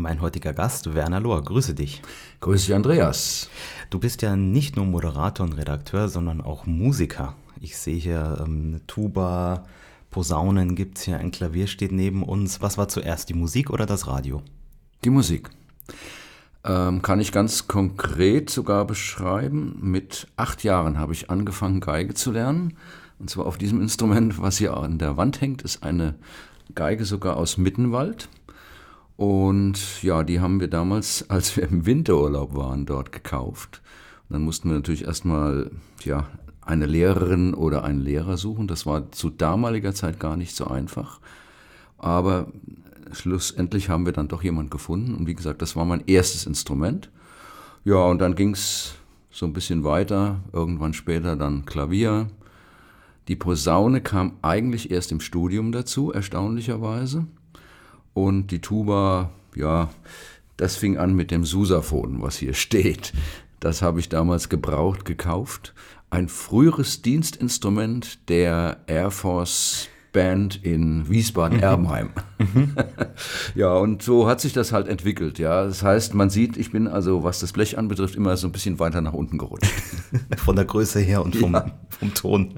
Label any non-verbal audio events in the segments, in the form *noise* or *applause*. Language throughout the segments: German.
Mein heutiger Gast, Werner Lohr, grüße dich. Grüße dich, Andreas. Du bist ja nicht nur Moderator und Redakteur, sondern auch Musiker. Ich sehe hier ähm, Tuba, Posaunen gibt es hier, ein Klavier steht neben uns. Was war zuerst, die Musik oder das Radio? Die Musik. Ähm, kann ich ganz konkret sogar beschreiben. Mit acht Jahren habe ich angefangen, Geige zu lernen. Und zwar auf diesem Instrument, was hier an der Wand hängt, ist eine Geige sogar aus Mittenwald. Und ja, die haben wir damals, *laughs* als wir im Winterurlaub waren, dort gekauft. Und dann mussten wir natürlich erstmal, ja, eine Lehrerin oder einen Lehrer suchen. Das war zu damaliger Zeit gar nicht so einfach. Aber schlussendlich haben wir dann doch jemand gefunden. Und wie gesagt, das war mein erstes Instrument. Ja, und dann ging es so ein bisschen weiter. Irgendwann später dann Klavier. Die Posaune kam eigentlich erst im Studium dazu, erstaunlicherweise. Und die Tuba, ja, das fing an mit dem Susaphon, was hier *laughs* steht. Das habe ich damals gebraucht, gekauft. Ein früheres Dienstinstrument der Air Force Band in Wiesbaden-Erbenheim. Mhm. *laughs* ja, und so hat sich das halt entwickelt. Ja, das heißt, man sieht, ich bin also, was das Blech anbetrifft, immer so ein bisschen weiter nach unten gerutscht. *laughs* Von der Größe her und vom, ja. vom Ton.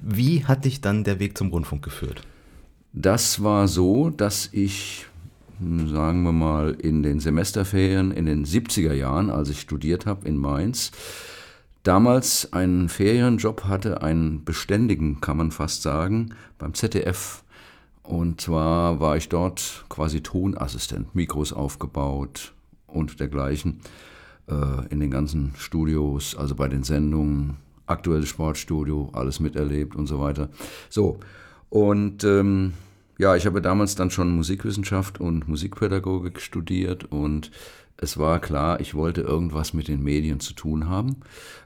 Wie hat dich dann der Weg zum Rundfunk geführt? Das war so, dass ich, sagen wir mal, in den Semesterferien in den 70er Jahren, als ich studiert habe in Mainz, damals einen Ferienjob hatte, einen beständigen, kann man fast sagen, beim ZDF. Und zwar war ich dort quasi Tonassistent, Mikros aufgebaut und dergleichen äh, in den ganzen Studios, also bei den Sendungen, aktuelles Sportstudio, alles miterlebt und so weiter. So, und ähm, ja, ich habe damals dann schon Musikwissenschaft und Musikpädagogik studiert und es war klar, ich wollte irgendwas mit den Medien zu tun haben.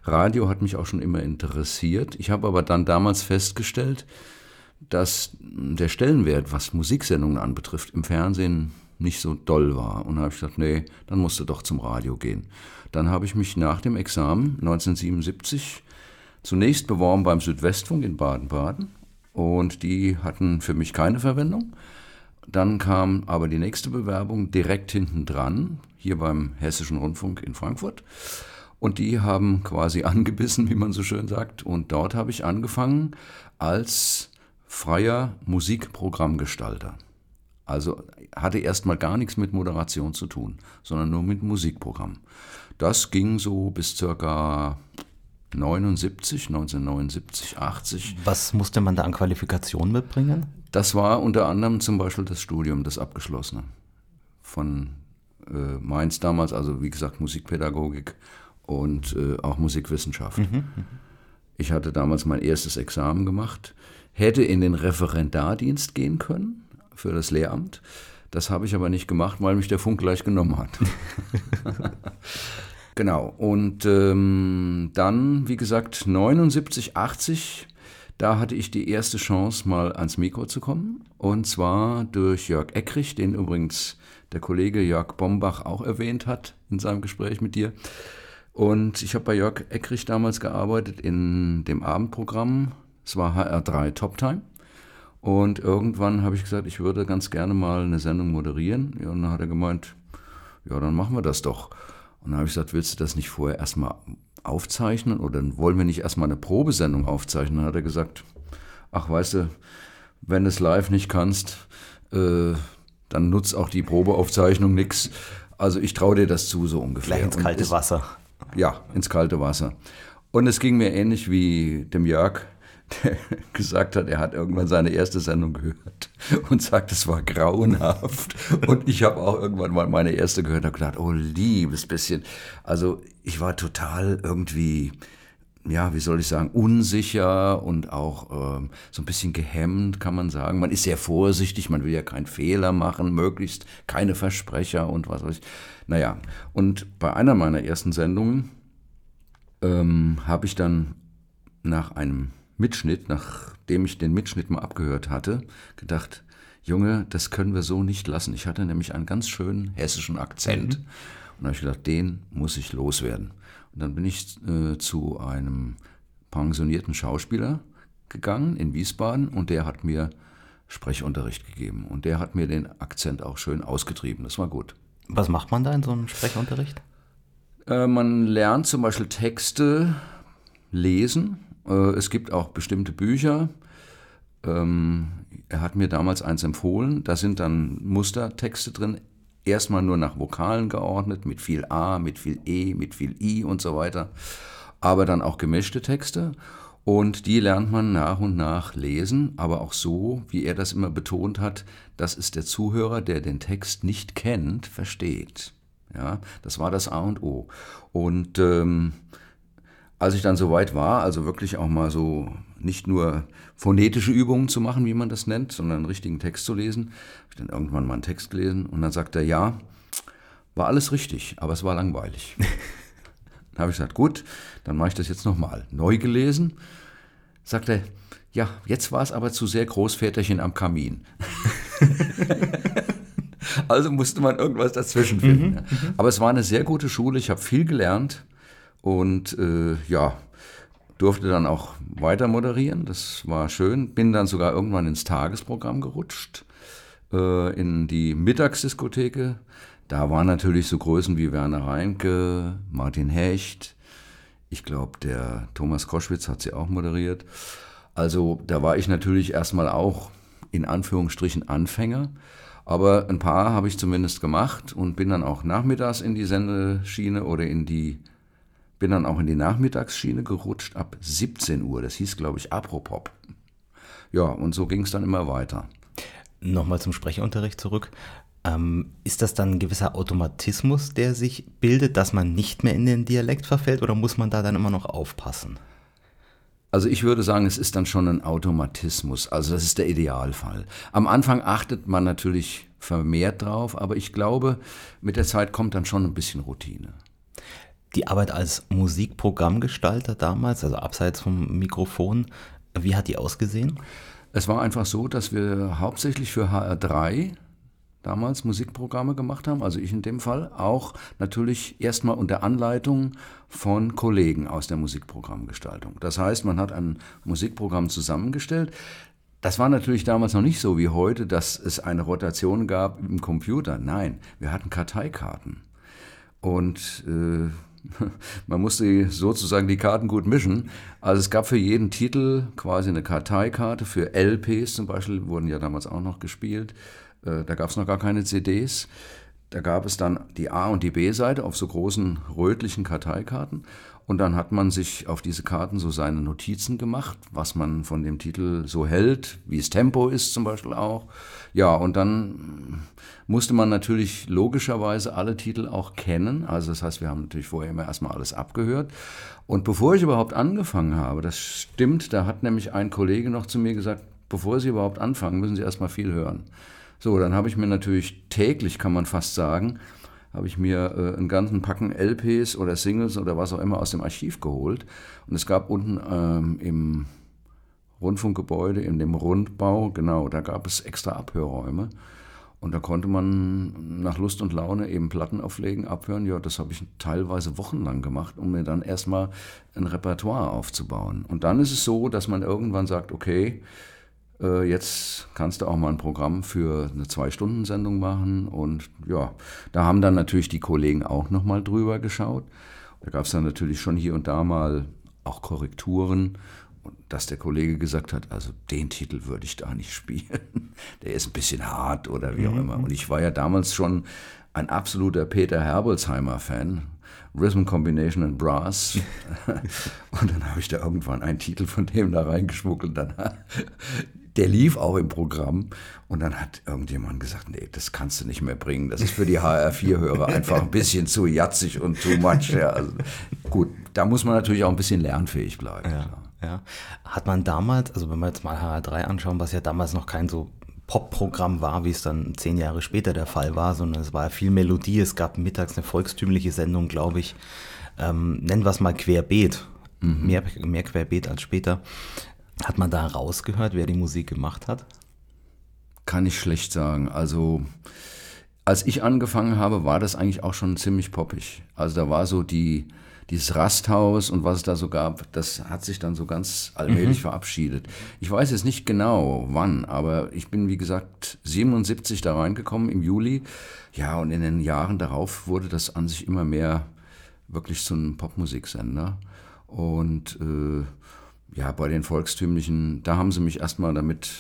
Radio hat mich auch schon immer interessiert. Ich habe aber dann damals festgestellt, dass der Stellenwert, was Musiksendungen anbetrifft, im Fernsehen nicht so doll war. Und da habe ich gesagt, nee, dann musst du doch zum Radio gehen. Dann habe ich mich nach dem Examen 1977 zunächst beworben beim Südwestfunk in Baden-Baden und die hatten für mich keine Verwendung. Dann kam aber die nächste Bewerbung direkt hinten dran, hier beim Hessischen Rundfunk in Frankfurt. Und die haben quasi *laughs* angebissen, wie man so schön sagt. Und dort habe ich angefangen als freier Musikprogrammgestalter. Also hatte erstmal gar nichts mit Moderation zu tun, sondern nur mit Musikprogramm. Das ging so bis circa 79, 1979, 80. Was musste man da an Qualifikationen mitbringen? Das war unter anderem zum Beispiel das Studium, das abgeschlossene. Von äh, Mainz damals, also wie gesagt Musikpädagogik und äh, auch Musikwissenschaft. Mhm, mhm, ich hatte damals mein erstes Examen gemacht, hätte in den Referendardienst gehen können für das Lehramt. Das habe ich aber nicht gemacht, weil mich der Funk gleich genommen hat. *laughs* Genau. Und ähm, dann, wie gesagt, 79, 80, da hatte ich die erste Chance, mal ans Mikro zu kommen. Und zwar durch Jörg Eckrich, den übrigens der Kollege Jörg Bombach auch erwähnt hat in seinem Gespräch mit dir. Und ich habe bei Jörg Eckrich damals gearbeitet in dem Abendprogramm. Es war HR3 Top Time. Und irgendwann habe ich gesagt, ich würde ganz gerne mal eine Sendung moderieren. Ja, und dann hat er gemeint, ja, dann machen wir das doch. Und dann habe ich gesagt, willst du das nicht vorher erstmal aufzeichnen oder wollen wir nicht erstmal eine Probesendung aufzeichnen? Dann hat er gesagt, ach weißt du, wenn du es live nicht kannst, äh, dann nutzt auch die Probeaufzeichnung nichts. Also ich traue dir das zu, so ungefähr. Gleich ins kalte es, Wasser. Ja, ins kalte Wasser. Und es ging mir ähnlich wie dem Jörg der *laughs* gesagt hat, er hat irgendwann seine erste Sendung gehört und sagt, es war grauenhaft. Und ich habe auch irgendwann mal meine erste gehört und gedacht, oh liebes bisschen. Also ich war total irgendwie, ja, wie soll ich sagen, unsicher und auch ähm, so ein bisschen gehemmt, kann man sagen. Man ist sehr vorsichtig, man will ja keinen Fehler machen, möglichst keine Versprecher und was weiß ich. Naja, und bei einer meiner ersten Sendungen ähm, habe ich dann nach einem Mitschnitt, nachdem ich den Mitschnitt mal abgehört hatte, gedacht, Junge, das können wir so nicht lassen. Ich hatte nämlich einen ganz schönen hessischen Akzent. Mhm. Und da habe ich gedacht, den muss ich loswerden. Und dann bin ich äh, zu einem pensionierten Schauspieler gegangen in Wiesbaden und der hat mir Sprechunterricht gegeben. Und der hat mir den Akzent auch schön ausgetrieben. Das war gut. Was macht man da in so einem Sprechunterricht? Äh, man lernt zum Beispiel Texte lesen. Äh, es gibt auch bestimmte Bücher. Ähm, er hat mir damals eins empfohlen. Da sind dann Mustertexte drin. Erstmal nur nach Vokalen geordnet, mit viel A, mit viel E, mit viel I und so weiter. Aber dann auch gemischte Texte. Und die lernt man nach und nach lesen, aber auch so, wie er das immer betont hat, dass es der Zuhörer, der den Text nicht kennt, versteht. Ja, das war das A und O. Und ähm, als ich dann soweit war, also wirklich auch mal so nicht nur phonetische Übungen zu machen, wie man das nennt, sondern einen richtigen Text zu lesen, habe ich dann irgendwann mal einen Text gelesen und dann sagt er, ja, war alles richtig, aber es war langweilig. *laughs* Dann habe ich gesagt, gut, dann mache ich das jetzt nochmal. Neu gelesen, sagt er, ja, jetzt war es aber zu sehr Großväterchen am Kamin. *laughs* *laughs* also musste man irgendwas dazwischen finden. Mhm, mhm, aber es war eine sehr gute Schule, ich habe viel gelernt und äh, ja, durfte dann auch weiter moderieren, das war schön. Bin dann sogar irgendwann ins Tagesprogramm gerutscht, äh, in die Mittagsdiskotheke da waren natürlich so Größen wie Werner Reinke, Martin Hecht, ich glaube, der Thomas Koschwitz hat sie auch moderiert. Also da war ich natürlich erstmal auch in Anführungsstrichen Anfänger. Aber ein paar habe ich zumindest gemacht und bin dann auch nachmittags in die Sendeschiene oder in die, bin dann auch in die Nachmittagsschiene gerutscht ab 17 Uhr. Das hieß, glaube ich, Apropop. Ja, und so ging es dann immer weiter. Nochmal zum Sprechunterricht zurück. Ähm, ist das dann ein gewisser Automatismus, der sich bildet, dass man nicht mehr in den Dialekt verfällt oder muss man da dann immer noch aufpassen? Also ich würde sagen, es ist dann schon ein Automatismus. Also das ist der Idealfall. Am Anfang achtet man natürlich vermehrt drauf, aber ich glaube, mit der Zeit kommt dann schon ein bisschen Routine. Die Arbeit als Musikprogrammgestalter damals, also abseits vom Mikrofon, wie hat die ausgesehen? Es war einfach so, dass wir hauptsächlich für HR3 damals Musikprogramme gemacht haben, also ich in dem Fall, auch natürlich erstmal unter Anleitung von Kollegen aus der Musikprogrammgestaltung. Das heißt, man hat ein Musikprogramm zusammengestellt. Das war natürlich damals noch nicht so wie heute, dass es eine Rotation gab im Computer. Nein, wir hatten Karteikarten. Und äh, *laughs* man musste sozusagen die Karten gut mischen. Also es gab für jeden Titel quasi eine Karteikarte. Für LPs zum Beispiel wurden ja damals auch noch gespielt. Äh, da gab es noch gar keine CDs. Da gab es dann die A- und die B-Seite auf so großen rötlichen Karteikarten. Und dann hat man sich auf diese Karten so seine Notizen gemacht, was man von dem Titel so hält, wie es Tempo ist zum Beispiel auch. Ja, und dann musste man natürlich logischerweise alle Titel auch kennen. Also das heißt, wir haben natürlich vorher immer erstmal alles abgehört. Und bevor ich überhaupt angefangen habe, das stimmt, da hat nämlich ein Kollege noch zu mir gesagt, bevor Sie überhaupt anfangen, müssen Sie erstmal viel hören. So, dann habe ich mir natürlich täglich, kann man fast sagen, habe ich mir äh, einen ganzen Packen LPs oder Singles oder was auch immer aus dem Archiv geholt. Und es gab unten ähm, im Rundfunkgebäude, in dem Rundbau, genau, da gab es extra Abhörräume. Und da konnte man nach Lust und Laune eben Platten auflegen, abhören. Ja, das habe ich teilweise wochenlang gemacht, um mir dann erstmal ein Repertoire aufzubauen. Und dann ist es so, dass man irgendwann sagt, okay, äh, jetzt kannst du auch mal ein Programm für eine Zwei-Stunden-Sendung machen. Und ja, da haben dann natürlich die Kollegen auch nochmal drüber geschaut. Da gab es dann natürlich schon hier und da mal auch Korrekturen. Und dass der Kollege gesagt hat, also den Titel würde ich da nicht spielen. *laughs* Der ist ein bisschen hart oder wie auch mhm. immer. Und ich war ja damals schon ein absoluter Peter Herbolzheimer-Fan. Rhythm Combination and Brass. *laughs* und dann habe ich da irgendwann einen Titel von dem da reingeschmuggelt. Dann der lief auch im Programm. Und dann hat irgendjemand gesagt, nee, das kannst du nicht mehr bringen. Das ist für die HR4-Hörer einfach ein bisschen zu jatzig und too much. Ja, also, gut, da muss man natürlich auch ein bisschen lernfähig bleiben. Ja, ja. Hat man damals, also wenn wir jetzt mal HR3 anschauen, was ja damals noch kein so Pop-Programm war, wie es dann zehn Jahre später der Fall war, sondern es war viel Melodie. Es gab mittags eine volkstümliche Sendung, glaube ich. Ähm, nennen wir es mal Querbeet. Mhm. Mehr, mehr Querbeet als später. Hat man da rausgehört, wer die Musik gemacht hat? Kann ich schlecht sagen. Also, als ich angefangen habe, war das eigentlich auch schon ziemlich poppig. Also, da war so die, dieses Rasthaus und was es da so gab, das hat sich dann so ganz allmählich mhm. verabschiedet. Ich weiß jetzt nicht genau wann, aber ich bin, wie gesagt, 77 da reingekommen im Juli. Ja, und in den Jahren darauf wurde das an sich immer mehr wirklich zu einem Popmusiksender. Und äh, ja, bei den volkstümlichen, da haben sie mich erstmal damit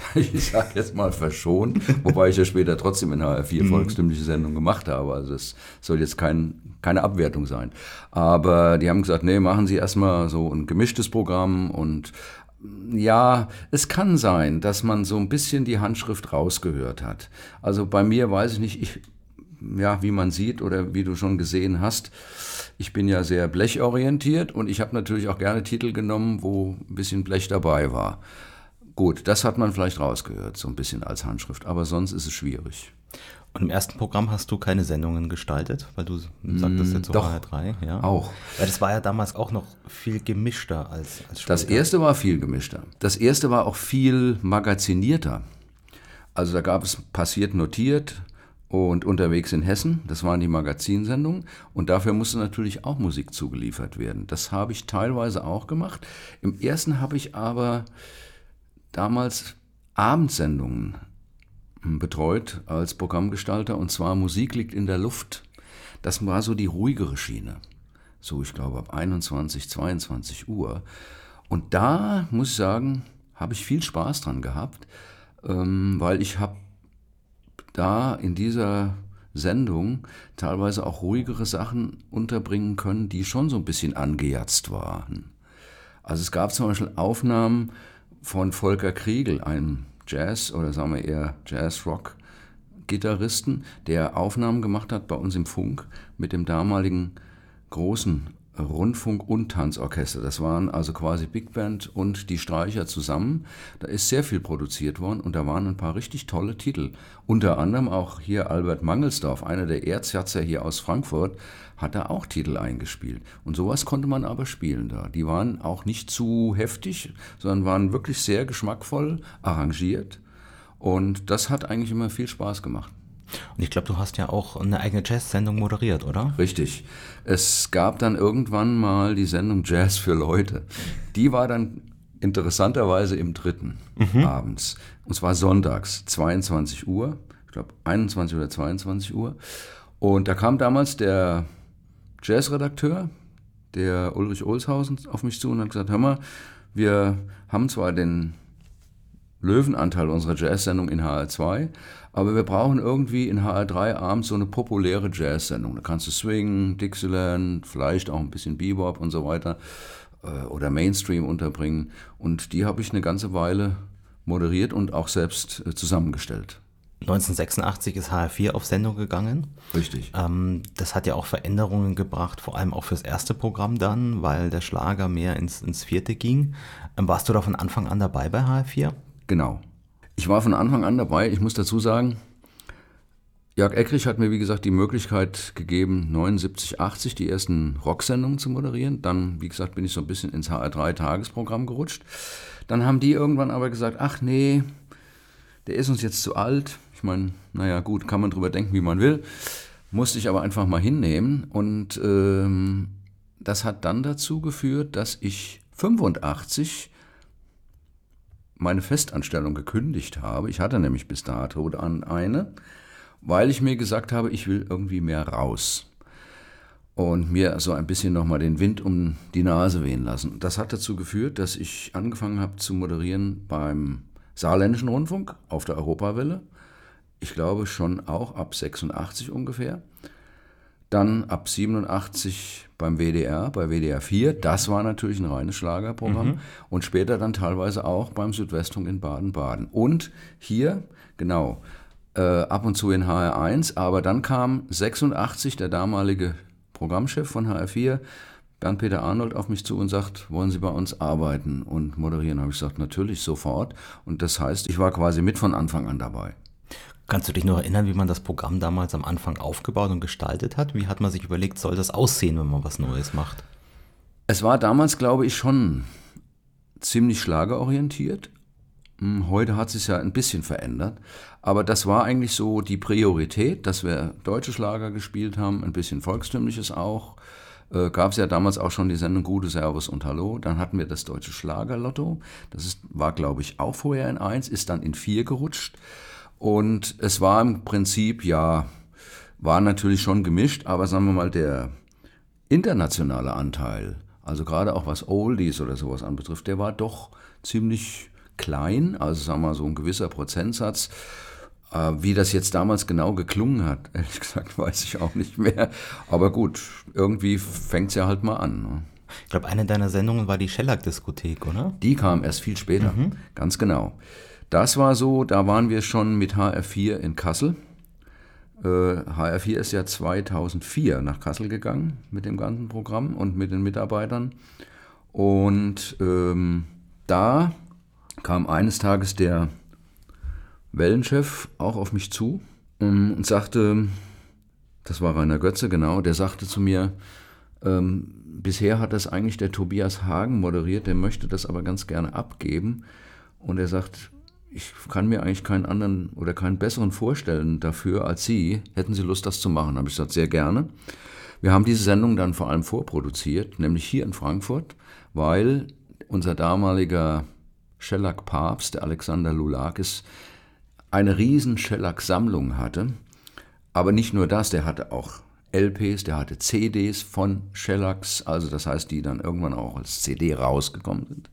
*laughs* ich sage jetzt mal verschont, wobei ich ja später trotzdem in einer vier mhm. volkstümliche Sendung gemacht habe. Also es soll jetzt kein, keine Abwertung sein. Aber die haben gesagt, nee, machen Sie erstmal so ein gemischtes Programm und ja, es kann sein, dass man so ein bisschen die Handschrift rausgehört hat. Also bei mir weiß ich nicht, ich, ja, wie man sieht oder wie du schon gesehen hast, ich bin ja sehr blechorientiert und ich habe natürlich auch gerne Titel genommen, wo ein bisschen Blech dabei war. Gut, das hat man vielleicht rausgehört, so ein bisschen als Handschrift, aber sonst ist es schwierig. Und im ersten Programm hast du keine Sendungen gestaltet, weil du sagtest jetzt so Doch, HR3, ja? Auch. Weil das war ja damals auch noch viel gemischter als, als später. Das erste war viel gemischter. Das erste war auch viel magazinierter. Also da gab es passiert notiert und unterwegs in Hessen, das waren die Magazinsendungen und dafür musste natürlich auch Musik zugeliefert werden. Das habe ich teilweise auch gemacht. Im ersten habe ich aber damals Abendsendungen betreut als Programmgestalter und zwar Musik liegt in der Luft. Das war so die ruhigere Schiene. So, ich glaube, ab 21, 22 Uhr. Und da muss ich sagen, habe ich viel Spaß dran gehabt, ähm, weil ich habe da in dieser Sendung teilweise auch ruhigere Sachen unterbringen können, die schon so ein bisschen angejatzt waren. Also es gab zum Beispiel Aufnahmen von Volker Kriegel, einem Jazz- oder sagen wir eher Jazz-Rock-Gitarristen, der Aufnahmen gemacht hat bei uns im Funk mit dem damaligen großen Rundfunk- und Tanzorchester. Das waren also quasi Big Band und die Streicher zusammen. Da ist sehr viel produziert worden und da waren ein paar richtig tolle Titel. Unter anderem auch hier Albert Mangelsdorf, einer der Erzjatzer hier aus Frankfurt, hat da auch Titel eingespielt. Und sowas konnte man aber spielen da. Die waren auch nicht zu heftig, sondern waren wirklich sehr geschmackvoll arrangiert. Und das hat eigentlich immer viel Spaß gemacht. Und ich glaube, du hast ja auch eine eigene Jazz-Sendung moderiert, oder? Richtig. Es gab dann irgendwann mal die Sendung Jazz für Leute. Die war dann interessanterweise im dritten mhm. abends. Und zwar sonntags, 22 Uhr. Ich glaube, 21 oder 22 Uhr. Und da kam damals der Jazzredakteur, der Ulrich Olshausen, auf mich zu und hat gesagt: Hör mal, wir haben zwar den Löwenanteil unserer Jazz-Sendung in HR2, aber wir brauchen irgendwie in HR3 abends so eine populäre Jazz-Sendung. Da kannst du Swing, Dixieland, vielleicht auch ein bisschen Bebop und so weiter äh, oder Mainstream unterbringen. Und die habe ich eine ganze Weile moderiert und auch selbst äh, zusammengestellt. 1986 ist HR4 auf Sendung gegangen. Richtig. Ähm, das hat ja auch Veränderungen gebracht, vor allem auch fürs erste Programm dann, weil der Schlager mehr ins, ins vierte ging. Ähm, warst du da von Anfang an dabei bei HR4? Genau. Ich war von Anfang an dabei. Ich muss dazu sagen, Jörg Eckrich hat mir, wie gesagt, die Möglichkeit gegeben, 79, 80 die ersten Rocksendungen zu moderieren. Dann, wie gesagt, bin ich so ein bisschen ins HR3-Tagesprogramm gerutscht. Dann haben die irgendwann aber gesagt, ach nee, der ist uns jetzt zu alt. Ich meine, naja, gut, kann man drüber denken, wie man will. Musste ich aber einfach mal hinnehmen. Und ähm, das hat dann dazu geführt, dass ich 85 meine Festanstellung gekündigt habe. Ich hatte nämlich bis dato an eine, weil ich mir gesagt habe, ich will irgendwie mehr raus und mir so ein bisschen nochmal den Wind um die Nase wehen lassen. Das hat dazu geführt, dass ich angefangen habe zu moderieren beim Saarländischen Rundfunk auf der Europawelle. Ich glaube schon auch ab 86 ungefähr. Dann ab 87 beim WDR, bei WDR 4. Das war natürlich ein reines Schlagerprogramm. Mhm. Und später dann teilweise auch beim Südwestfunk in Baden-Baden. Und hier, genau, äh, ab und zu in HR1. Aber dann kam 86 der damalige Programmchef von HR4, Bernd-Peter Arnold, auf mich zu und sagt, wollen Sie bei uns arbeiten und moderieren? Habe ich gesagt, natürlich, sofort. Und das heißt, ich war quasi mit von Anfang an dabei. Kannst du dich noch erinnern, wie man das Programm damals am Anfang aufgebaut und gestaltet hat? Wie hat man sich überlegt, soll das aussehen, wenn man was Neues macht? Es war damals, glaube ich, schon ziemlich schlagerorientiert. Hm, heute hat sich ja ein bisschen verändert. Aber das war eigentlich so die Priorität, dass wir deutsche Schlager gespielt haben, ein bisschen volkstümliches auch. äh, gab es ja damals auch schon die Sendung Gute Servus und Hallo. Dann hatten wir das Deutsche Schlagerlotto. Das ist, war, glaube ich, auch vorher in 1, ist dann in 4 gerutscht. Und es war im Prinzip, ja, war natürlich schon gemischt, aber sagen wir mal, der internationale Anteil, also gerade auch was Oldies oder sowas anbetrifft, der war doch ziemlich klein, also sagen wir mal so ein gewisser Prozentsatz. Äh, wie das jetzt damals genau geklungen hat, *laughs* ehrlich gesagt, weiß ich auch nicht mehr. Aber gut, irgendwie fängt es ja halt mal an. Ne? Ich glaube, eine deiner Sendungen war die Shellac-Diskothek, oder? Die kam erst viel später, mhm. ganz genau. Das war so, da waren wir schon mit HR4 in Kassel. Äh, HR4 ist ja 2004 nach Kassel gegangen mit dem ganzen Programm und mit den Mitarbeitern. Und ähm, da kam eines Tages der Wellenchef auch auf mich zu und sagte, das war Rainer Götze, genau, der sagte zu mir, ähm, bisher hat das eigentlich der Tobias Hagen moderiert, der möchte das aber ganz gerne abgeben. Und er sagt, ich kann mir eigentlich keinen anderen oder keinen besseren vorstellen dafür als Sie. Hätten Sie Lust, das zu machen? Habe ich gesagt, sehr gerne. Wir haben diese Sendung dann vor allem vorproduziert, nämlich hier in Frankfurt, weil unser damaliger Shellac-Papst, der Alexander Lulakis, eine riesen Shellac-Sammlung hatte. Aber nicht nur das, der hatte auch LPs, der hatte CDs von Shellacs, also das heißt, die dann irgendwann auch als CD rausgekommen sind.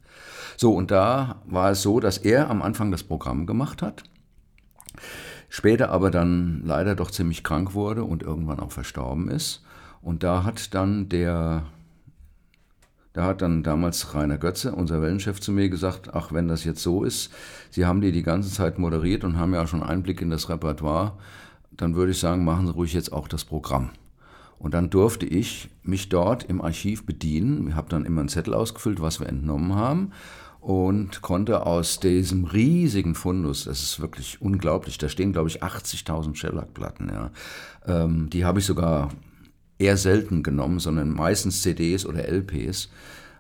So, und da war es so, dass er am Anfang das Programm gemacht hat, später aber dann leider doch ziemlich krank wurde und irgendwann auch verstorben ist. Und da hat dann der da hat dann damals Rainer Götze, unser Wellenchef, zu mir gesagt, ach, wenn das jetzt so ist, Sie haben die die ganze Zeit moderiert und haben ja schon Einblick in das Repertoire, dann würde ich sagen, machen Sie ruhig jetzt auch das Programm. Und dann durfte ich mich dort im Archiv bedienen. Ich habe dann immer einen Zettel ausgefüllt, was wir entnommen haben und konnte aus diesem riesigen Fundus, das ist wirklich unglaublich, da stehen glaube ich 80.000 Shellac-Platten, ja. Ähm, die habe ich sogar eher selten genommen, sondern meistens CDs oder LPs.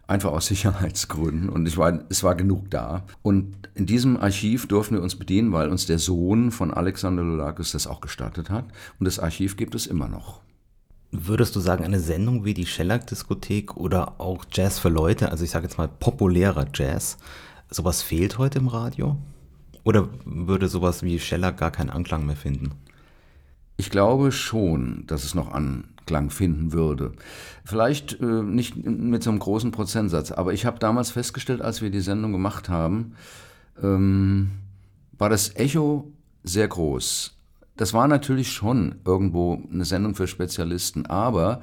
Einfach aus *laughs* Sicherheitsgründen. Und ich war, es war genug da. Und in diesem Archiv durften wir uns bedienen, weil uns der Sohn von Alexander Lulakis das auch gestattet hat. Und das Archiv gibt es immer noch. Würdest du sagen, eine Sendung wie die Shellac-Diskothek oder auch Jazz für Leute, also ich sage jetzt mal populärer Jazz, sowas fehlt heute im Radio? Oder würde sowas wie Shellac gar keinen Anklang mehr finden? Ich glaube schon, dass es noch Anklang finden würde. Vielleicht äh, nicht mit so einem großen Prozentsatz, aber ich habe damals festgestellt, als wir die Sendung gemacht haben, ähm, war das Echo sehr groß. Das war natürlich schon irgendwo eine Sendung für Spezialisten, aber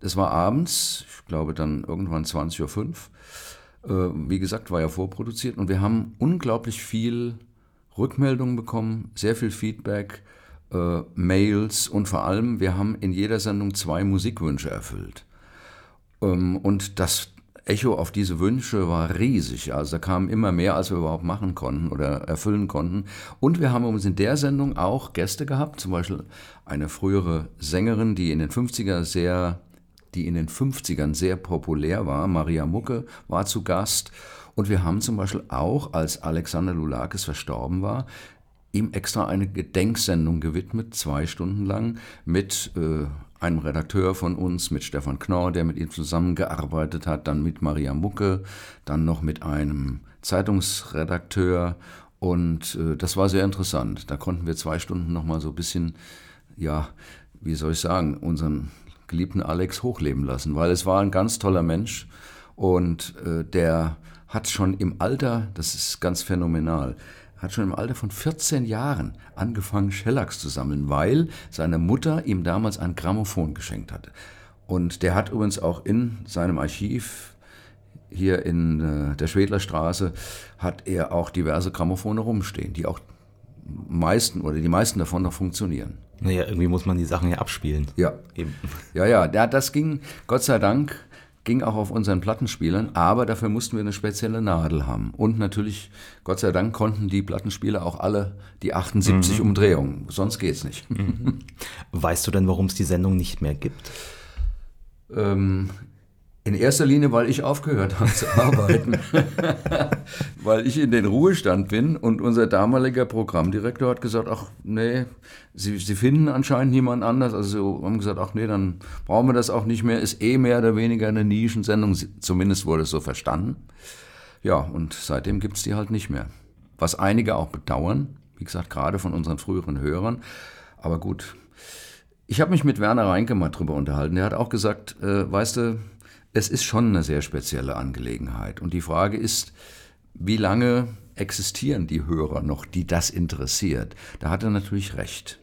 das war abends, ich glaube dann irgendwann 20.05 Uhr. Äh, wie gesagt, war ja vorproduziert und wir haben unglaublich viel Rückmeldungen bekommen, sehr viel Feedback äh, Mails und vor allem, wir haben in jeder Sendung zwei Musikwünsche erfüllt. Ähm, und das Echo auf diese Wünsche war riesig. Also da kamen immer mehr, als wir überhaupt machen konnten oder erfüllen konnten. Und wir haben uns in der Sendung auch Gäste gehabt, zum Beispiel eine frühere Sängerin, die in den 50er sehr, die in den 50ern sehr populär war, Maria Mucke, war zu Gast. Und wir haben zum Beispiel auch, als Alexander Lulakis verstorben war, ihm extra eine Gedenksendung gewidmet, zwei Stunden lang, mit äh, einem Redakteur von uns, mit Stefan Knorr, der mit ihm zusammengearbeitet hat, dann mit Maria Mucke, dann noch mit einem Zeitungsredakteur. Und äh, das war sehr interessant. Da konnten wir zwei Stunden nochmal so ein bisschen, ja, wie soll ich sagen, unseren geliebten Alex hochleben lassen, weil es war ein ganz toller Mensch und äh, der hat schon im Alter, das ist ganz phänomenal, hat schon im Alter von 14 Jahren angefangen, Shellacks zu sammeln, weil seine Mutter ihm damals ein Grammophon geschenkt hatte. Und der hat übrigens auch in seinem Archiv hier in äh, der Schwedlerstraße hat er auch diverse Grammophone rumstehen, die auch meisten oder die meisten davon noch funktionieren. Naja, irgendwie muss man die Sachen ja abspielen. Ja. Eben. Ja, ja, das ging Gott sei Dank ging auch auf unseren Plattenspielern, aber dafür mussten wir eine spezielle Nadel haben. Und natürlich, Gott sei Dank, konnten die Plattenspieler auch alle die 78 mhm. Umdrehungen. Sonst geht's nicht. Mhm. Weißt du denn, warum es die Sendung nicht mehr gibt? Ähm, In erster Linie, weil ich aufgehört habe zu arbeiten. *laughs* weil ich in den Ruhestand bin und unser damaliger Programmdirektor hat gesagt, ach nee, Sie, Sie finden anscheinend niemand anders. Also haben gesagt, ach nee, dann brauchen wir das auch nicht mehr. Ist eh mehr oder weniger eine Nischensendung. Zumindest wurde es so verstanden. Ja, und seitdem gibt es die halt nicht mehr. Was einige auch bedauern, wie gesagt, gerade von unseren früheren Hörern. Aber gut, ich habe mich mit Werner Reinke mal drüber unterhalten. Der hat auch gesagt, äh, weißt du, es ist schon eine sehr spezielle Angelegenheit. Und die Frage ist, wie lange existieren die Hörer noch, die das interessiert? Da hat er natürlich recht.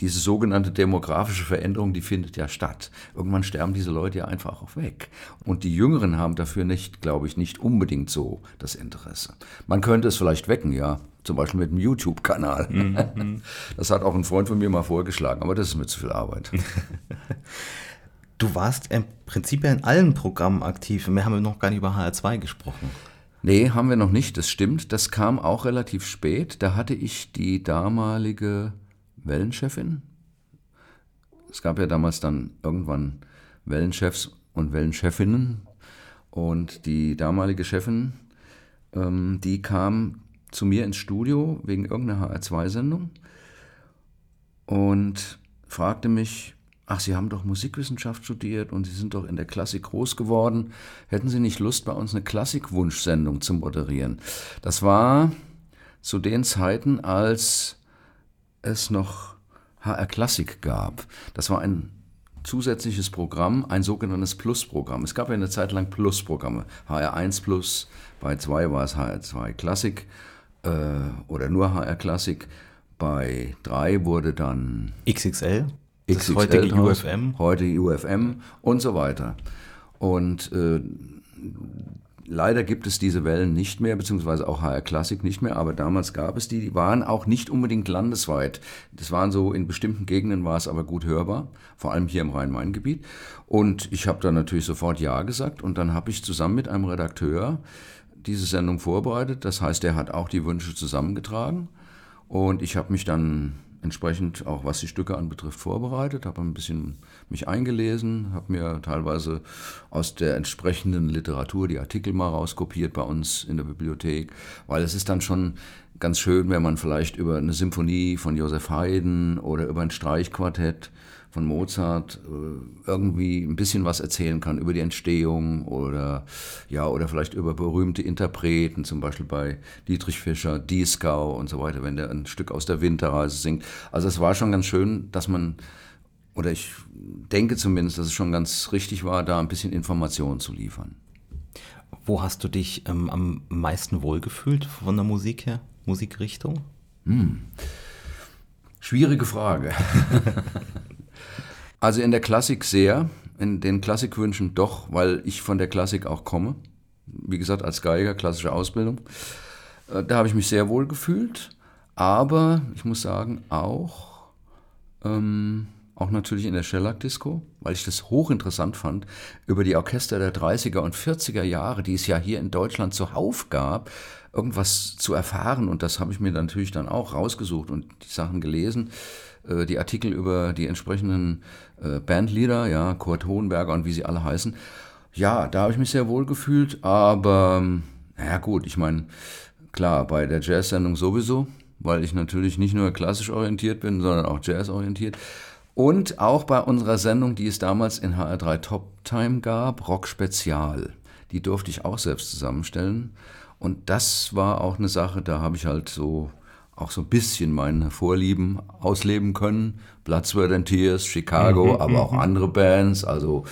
Diese sogenannte demografische Veränderung, die findet ja statt. Irgendwann sterben diese Leute ja einfach auch weg. Und die Jüngeren haben dafür nicht, glaube ich, nicht unbedingt so das Interesse. Man könnte es vielleicht wecken, ja. Zum Beispiel mit einem YouTube-Kanal. Mhm. Das hat auch ein Freund von mir mal vorgeschlagen, aber das ist mir zu viel Arbeit. *laughs* Du warst im Prinzip ja in allen Programmen aktiv. Wir haben noch gar nicht über HR2 gesprochen. Nee, haben wir noch nicht, das stimmt. Das kam auch relativ spät. Da hatte ich die damalige Wellenchefin. Es gab ja damals dann irgendwann Wellenchefs und Wellenchefinnen. Und die damalige Chefin, ähm, die kam zu mir ins Studio wegen irgendeiner HR2-Sendung und fragte mich, ach, Sie haben doch Musikwissenschaft studiert und Sie sind doch in der Klassik groß geworden. Hätten Sie nicht Lust, bei uns eine Klassikwunschsendung zu moderieren? Das war zu den Zeiten, als es noch HR Klassik gab. Das war ein zusätzliches Programm, ein sogenanntes Plus-Programm. Es gab ja eine Zeit lang Plus-Programme. HR1 Plus, bei 2 war es HR2 Klassik äh, oder nur HR Klassik. Bei 3 wurde dann XXL. XXL heutige UFM. Heute UFM und so weiter. Und äh, leider gibt es diese Wellen nicht mehr, beziehungsweise auch HR Classic nicht mehr, aber damals gab es die, die waren auch nicht unbedingt landesweit. Das waren so, in bestimmten Gegenden war es aber gut hörbar, vor allem hier im Rhein-Main-Gebiet. Und ich habe dann natürlich sofort Ja gesagt und dann habe ich zusammen mit einem Redakteur diese Sendung vorbereitet. Das heißt, er hat auch die Wünsche zusammengetragen und ich habe mich dann entsprechend auch was die Stücke anbetrifft vorbereitet, habe ein bisschen mich eingelesen, habe mir teilweise aus der entsprechenden Literatur die Artikel mal rauskopiert bei uns in der Bibliothek, weil es ist dann schon ganz schön, wenn man vielleicht über eine Symphonie von Josef Haydn oder über ein Streichquartett von Mozart äh, irgendwie ein bisschen was erzählen kann über die Entstehung oder ja oder vielleicht über berühmte Interpreten, zum Beispiel bei Dietrich Fischer, Dieskau und so weiter, wenn der ein Stück aus der Winterreise singt. Also es war schon ganz schön, dass man oder ich denke zumindest, dass es schon ganz richtig war, da ein bisschen Informationen zu liefern. Wo hast du dich ähm, am meisten wohlgefühlt von der Musik her, Musikrichtung? Hm. Schwierige Frage. *laughs* Also in der Klassik sehr, in den Klassikwünschen doch, weil ich von der Klassik auch komme. Wie gesagt, als Geiger, klassische Ausbildung. Äh, da habe ich mich sehr wohl gefühlt, aber ich muss sagen, auch, ähm, auch natürlich in der Shellac-Disco, weil ich das hochinteressant fand, über die Orchester der 30er und 40er Jahre, die es ja hier in Deutschland zuhauf gab, irgendwas zu erfahren. Und das habe ich mir natürlich dann auch rausgesucht und die Sachen gelesen. Äh, die Artikel über die entsprechenden äh, Bandleader, ja, Kurt Hohenberger und wie sie alle heißen. Ja, da habe ich mich sehr wohl gefühlt, aber naja gut, ich meine, klar, bei der Jazz-Sendung sowieso, weil ich natürlich nicht nur klassisch orientiert bin, sondern auch Jazz orientiert. Und auch bei unserer Sendung, die es damals in HR3 Top Time gab, Rock Spezial. Die durfte ich auch selbst zusammenstellen. Und das war auch eine Sache, da habe ich halt so auch so ein bisschen meine Vorlieben ausleben können. Bloodsweat and Tears, Chicago, mhm, aber auch mhm. andere Bands, also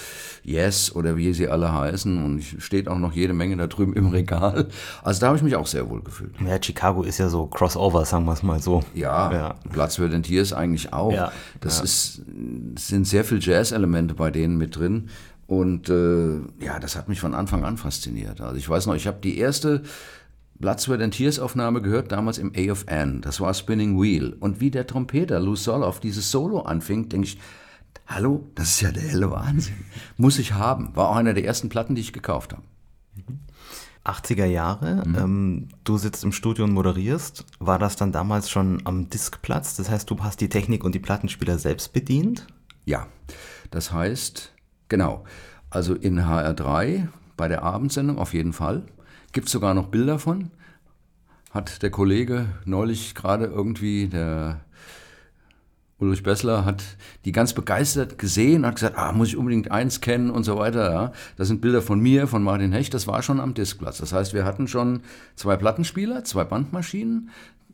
Yes oder wie sie alle heißen. Und steht auch noch jede Menge da drüben im Regal. Also da habe ich mich auch sehr wohl gefühlt. Ja, Chicago ist ja so Crossover, sagen wir es mal so. Ja, ja. Bloodsweat and Tears eigentlich auch. Ja, das, ja. Ist, das sind sehr viele Jazz-Elemente bei denen mit drin. Und äh, ja, das hat mich von Anfang an fasziniert. Also ich weiß noch, ich habe die erste Blood, Sweat and Tears Aufnahme gehört damals im A of N. Das war Spinning Wheel. Und wie der Trompeter Lou Sol auf dieses Solo anfing, denke ich, hallo, das ist ja der helle Wahnsinn. Muss ich haben. War auch einer der ersten Platten, die ich gekauft habe. 80er Jahre, mhm. ähm, du sitzt im Studio und moderierst. War das dann damals schon am Diskplatz? Das heißt, du hast die Technik und die Plattenspieler selbst bedient? Ja, das heißt, genau. Also in HR3 bei der Abendsendung auf jeden Fall. Gibt es sogar noch Bilder von. Hat der Kollege neulich gerade irgendwie, der Ulrich Bessler hat die ganz begeistert gesehen, hat gesagt, ah, muss ich unbedingt eins kennen und so weiter. Ja. Das sind Bilder von mir, von Martin Hecht, das war schon am Diskplatz. Das heißt, wir hatten schon zwei Plattenspieler, zwei Bandmaschinen,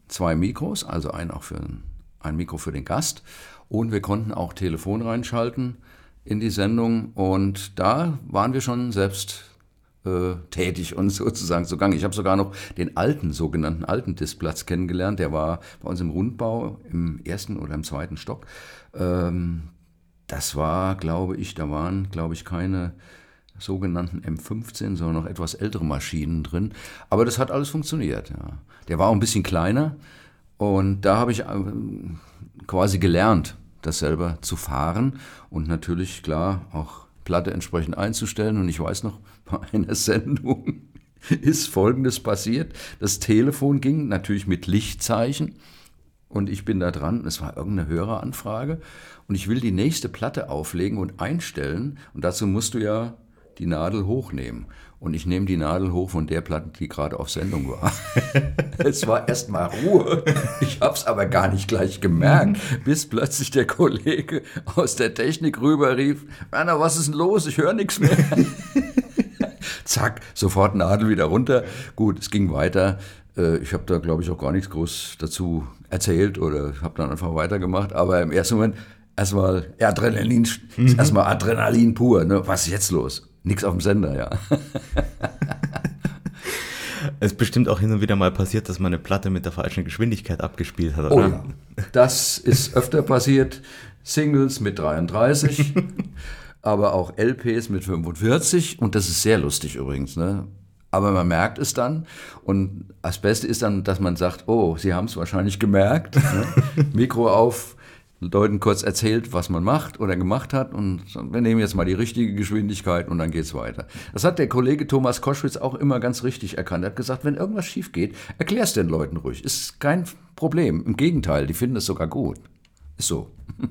zwei Mikros, also ein auch für ein Mikro für den Gast. Und wir konnten auch Telefon reinschalten in die Sendung. Und da waren wir schon selbst äh, tätig und *laughs* sozusagen zugange. Ich habe sogar noch den alten, sogenannten alten Diskplatz kennengelernt. Der war bei uns im Rundbau im ersten oder im zweiten Stock. Ähm, das war, glaube ich, da waren, glaube ich, keine sogenannten M15, sondern noch etwas ältere Maschinen drin. Aber das hat alles funktioniert. Ja. Der war auch ein bisschen kleiner und da habe ich äh, quasi gelernt, das selber zu fahren und natürlich klar auch Platte entsprechend einzustellen. Und ich weiß noch, *laughs* bei einer Sendung *laughs* ist Folgendes passiert. Das Telefon ging natürlich mit Lichtzeichen und ich bin da dran. Es war irgendeine Höreranfrage und ich will die nächste Platte auflegen und einstellen. Und dazu musst du ja die Nadel hochnehmen. Und ich nehme die Nadel hoch von der Platte, die gerade auf Sendung war. *laughs* es war erstmal Ruhe. Ich habe es aber gar nicht gleich gemerkt, bis plötzlich der Kollege aus der Technik rüber rief, Werner, was ist denn los? Ich höre nichts mehr. *laughs* Zack, sofort Nadel wieder runter. Gut, es ging weiter. Äh, ich habe da, glaube ich, auch gar nichts groß dazu erzählt oder habe dann einfach weitergemacht. Aber im ersten Moment erstmal Adrenalin, mhm. erstmal Adrenalin pur. Ne? Was ist jetzt los? Nichts auf dem Sender, ja. *laughs* Es ist bestimmt auch hin und wieder mal passiert, dass man eine Platte mit der falschen Geschwindigkeit abgespielt hat, oder? Oh ja. Das ist öfter passiert. Singles mit 33, *laughs* aber auch LPs mit 45 und das ist sehr lustig übrigens, ne? Aber man merkt es dann und das Beste ist dann, dass man sagt, oh, Sie haben es wahrscheinlich gemerkt, ne? *laughs* Mikro auf, Leuten kurz erzählt, was man macht oder gemacht hat und wir nehmen jetzt mal die richtige Geschwindigkeit und dann geht's weiter. Das hat der Kollege Thomas Koschwitz auch immer ganz richtig erkannt. Er hat gesagt, wenn irgendwas schief geht, erklär's den Leuten ruhig. Ist kein Problem. Im Gegenteil, die finden es sogar gut. Ist so. *laughs*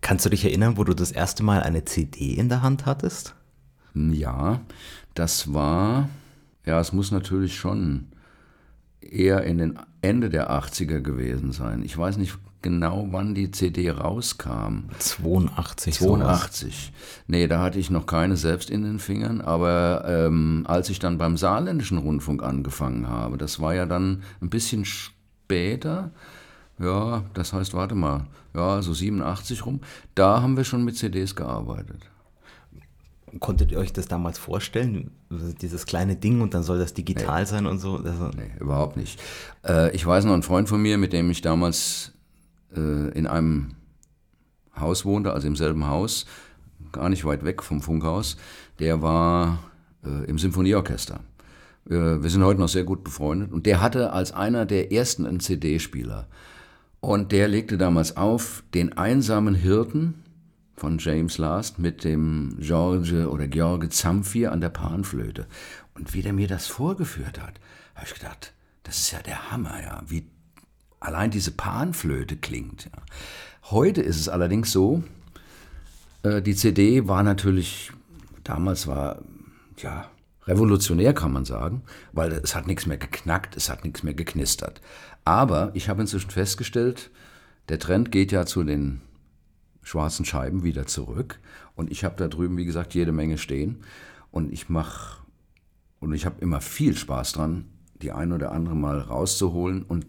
Kannst du dich erinnern, wo du das erste Mal eine CD in der Hand hattest? Ja, das war, ja, es muss natürlich schon eher in den Ende der 80er gewesen sein. Ich weiß nicht genau, wann die CD rauskam. 82. 82. Sowas. Nee, da hatte ich noch keine selbst in den Fingern, aber ähm, als ich dann beim saarländischen Rundfunk angefangen habe, das war ja dann ein bisschen später, ja, das heißt, warte mal, ja, so 87 rum, da haben wir schon mit CDs gearbeitet. Konntet ihr euch das damals vorstellen? Dieses kleine Ding und dann soll das digital nee. sein und so? Also nee, überhaupt nicht. Äh, ich weiß noch, ein Freund von mir, mit dem ich damals in einem Haus wohnte, also im selben Haus, gar nicht weit weg vom Funkhaus, der war äh, im Symphonieorchester. Äh, wir sind heute noch sehr gut befreundet und der hatte als einer der ersten einen CD-Spieler. Und der legte damals auf den einsamen Hirten von James Last mit dem George oder George Zamfir an der Panflöte. Und wie der mir das vorgeführt hat, habe ich gedacht, das ist ja der Hammer, ja, wie allein diese Panflöte klingt. Ja. Heute ist es allerdings so, äh, die CD war natürlich, damals war, ja, revolutionär kann man sagen, weil es hat nichts mehr geknackt, es hat nichts mehr geknistert. Aber ich habe inzwischen festgestellt, der Trend geht ja zu den schwarzen Scheiben wieder zurück. Und ich habe da drüben, wie gesagt, jede Menge stehen. Und ich mache, und ich habe immer viel Spaß dran, die ein oder andere mal rauszuholen und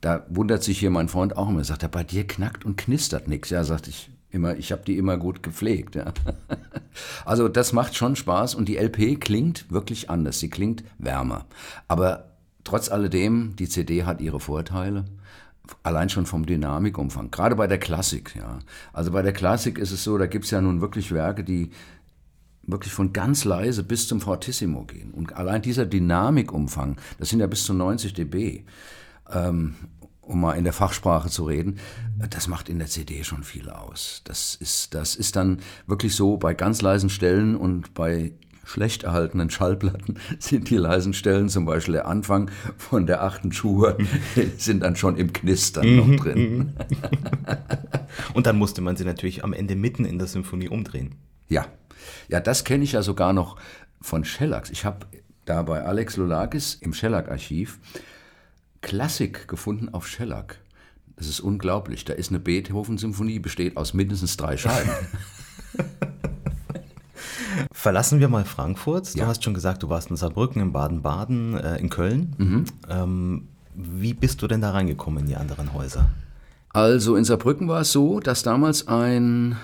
da wundert sich hier mein Freund auch immer, sagt er, bei dir knackt und knistert nichts. Ja, sagte ich immer, ich habe die immer gut gepflegt. Ja. *laughs* Also das macht schon Spaß und die LP klingt wirklich anders, sie klingt wärmer. Aber trotz alledem, die CD hat ihre Vorteile. Allein schon vom Dynamikumfang, gerade bei der Klassik, ja. Also bei der Klassik ist es so, da gibt es ja nun wirklich Werke, die wirklich von ganz leise bis zum Fortissimo gehen. Und allein dieser Dynamikumfang, das sind ja bis zu 90 dB ähm, um mal in der Fachsprache zu reden, das macht in der CD schon viel aus. Das ist, das ist dann wirklich so bei ganz leisen Stellen und bei schlecht erhaltenen Schallplatten *laughs* sind die leisen Stellen, zum Beispiel der Anfang von der achten Schuhe, *laughs* sind dann schon im Knistern noch mhm, drin. mhm. *laughs* und dann musste man sie natürlich am Ende mitten in der Symphonie umdrehen. Ja, ja, das kenne ich ja sogar noch von Schellack. Ich habe da bei Alex Lolakis im Schellack-Archiv Klassik gefunden auf Schellack. Das ist unglaublich. Da ist eine Beethoven-Symphonie, besteht aus mindestens drei Scheiben. *laughs* Verlassen wir mal Frankfurt. Du Ja. hast schon gesagt, du warst in Saarbrücken, in Baden-Baden, äh, in Köln. Mhm. Ähm, wie bist du denn da reingekommen in die anderen Häuser? Also in Saarbrücken war es so, dass damals ein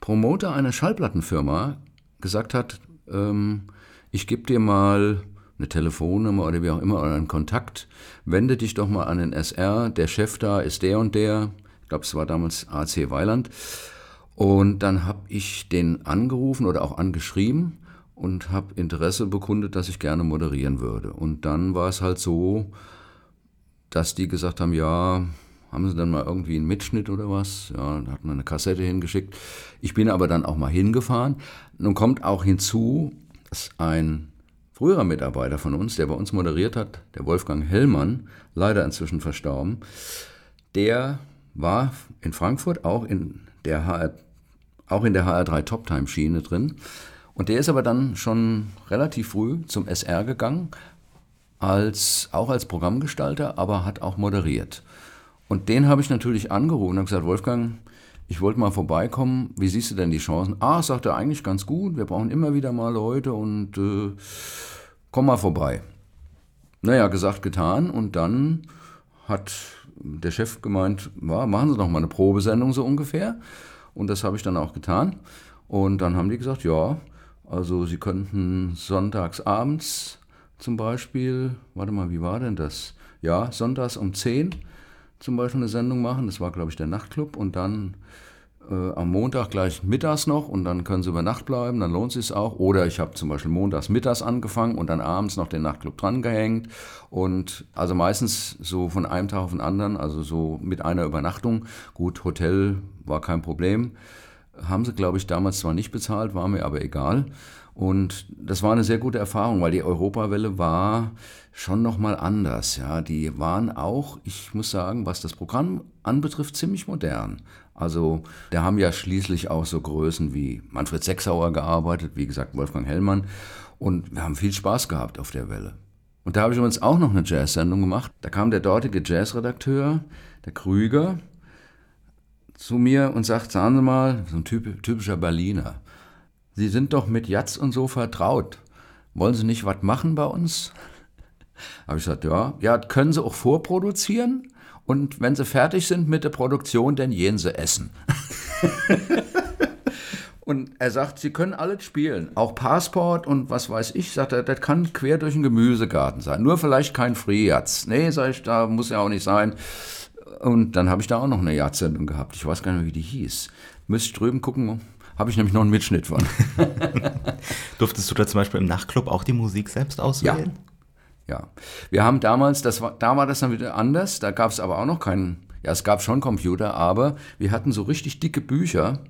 Promoter einer Schallplattenfirma gesagt hat, ähm, ich gebe dir mal eine Telefonnummer oder wie auch immer oder einen Kontakt, wende dich doch mal an den SR, der Chef da ist der und der, ich glaube es war damals AC Weiland und dann habe ich den angerufen oder auch angeschrieben und habe Interesse bekundet, dass ich gerne moderieren würde. Und dann war es halt so, dass die gesagt haben, ja, haben sie dann mal irgendwie einen Mitschnitt oder was? Ja, da hat man eine Kassette hingeschickt. Ich bin aber dann auch mal hingefahren. Nun kommt auch hinzu, dass ein früherer Mitarbeiter von uns, der bei uns moderiert hat, der Wolfgang Hellmann, leider inzwischen verstorben, der war in Frankfurt auch in der HR, auch in der HR3 Toptime Schiene drin. Und der ist aber dann schon relativ früh zum SR gegangen, als, auch als Programmgestalter, aber hat auch moderiert. Und den habe ich natürlich angerufen und gesagt, Wolfgang, ich wollte mal vorbeikommen, wie siehst du denn die Chancen? Ah, sagt er, eigentlich ganz gut, wir brauchen immer wieder mal Leute und äh, komm mal vorbei. Naja, gesagt, getan und dann hat der Chef gemeint, ja, machen Sie doch mal eine Probesendung so ungefähr. Und das habe ich dann auch getan. Und dann haben die gesagt, ja, also Sie könnten sonntags abends zum Beispiel, warte mal, wie war denn das? Ja, sonntags um 10 zum Beispiel eine Sendung machen. Das war, glaube ich, der Nachtclub. Und dann äh, am Montag gleich mittags noch und dann können sie über Nacht bleiben, dann lohnt es sich auch. Oder ich habe zum Beispiel montags mittags angefangen und dann abends noch den Nachtclub drangehängt. Und also meistens so von einem Tag auf den anderen, also so mit einer Übernachtung. Gut, Hotel war kein Problem. Haben sie, glaube ich, damals zwar nicht bezahlt, war mir aber egal. Und das war eine sehr gute Erfahrung, weil die Europawelle war schon nochmal anders. Ja, die waren auch, ich muss sagen, was das Programm anbetrifft, ziemlich modern. Also da haben ja schließlich auch so Größen wie Manfred Sechsauer gearbeitet, wie gesagt Wolfgang Hellmann. Und wir haben viel Spaß gehabt auf der Welle. Und da habe ich übrigens auch noch eine Jazz-Sendung gemacht. Da kam der dortige Jazzredakteur, der Krüger, zu mir und sagt, sagen Sie mal, so ein typ, typischer Berliner, Sie sind doch mit Jatz und so vertraut. Wollen Sie nicht was machen bei uns? *laughs* Habe ich gesagt, ja. Ja, können Sie auch vorproduzieren? Und wenn Sie fertig sind mit der Produktion, dann gehen Sie essen. *laughs* und er sagt, Sie können alles spielen. Auch Passport und was weiß ich. Sagt er, das kann quer durch den Gemüsegarten sein. Nur vielleicht kein Free-Jatz. Nee, sag ich, da muss ja auch nicht sein. Und dann habe ich da auch noch eine Jazz-Sendung gehabt. Ich weiß gar nicht mehr, wie die hieß. Müsste ich drüben gucken. Habe ich nämlich noch einen Mitschnitt von. *laughs* Durftest du da zum Beispiel im Nachtclub auch die Musik selbst auswählen? Ja. Wir haben damals, das war, da war das dann wieder anders. Da gab es aber auch noch keinen, ja, es gab schon Computer, aber wir hatten so richtig dicke Bücher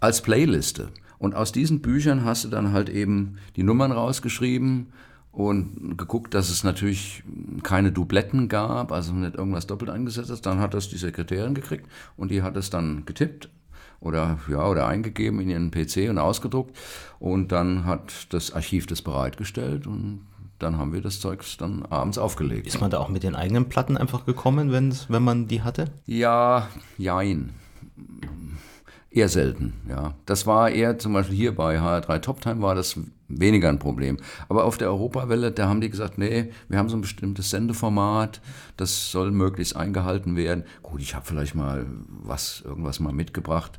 als Playliste. Und aus diesen Büchern hast du dann halt eben die Nummern rausgeschrieben und geguckt, dass es natürlich keine Dubletten gab, also nicht irgendwas doppelt eingesetzt ist. Dann hat das die Sekretärin gekriegt und die hat es dann getippt oder, ja, oder eingegeben in ihren PC und ausgedruckt. Und dann hat das Archiv das bereitgestellt und dann haben wir das Zeug dann abends aufgelegt. Ist man da auch mit den eigenen Platten einfach gekommen, wenn's, wenn man die hatte? Ja, jein. Eher selten, ja. Das war eher zum Beispiel hier bei HR3 Toptime war das weniger ein Problem. Aber auf der Europawelle, da haben die gesagt, nee, wir haben so ein bestimmtes Sendeformat, das soll möglichst eingehalten werden. Gut, ich habe vielleicht mal was, irgendwas mal mitgebracht.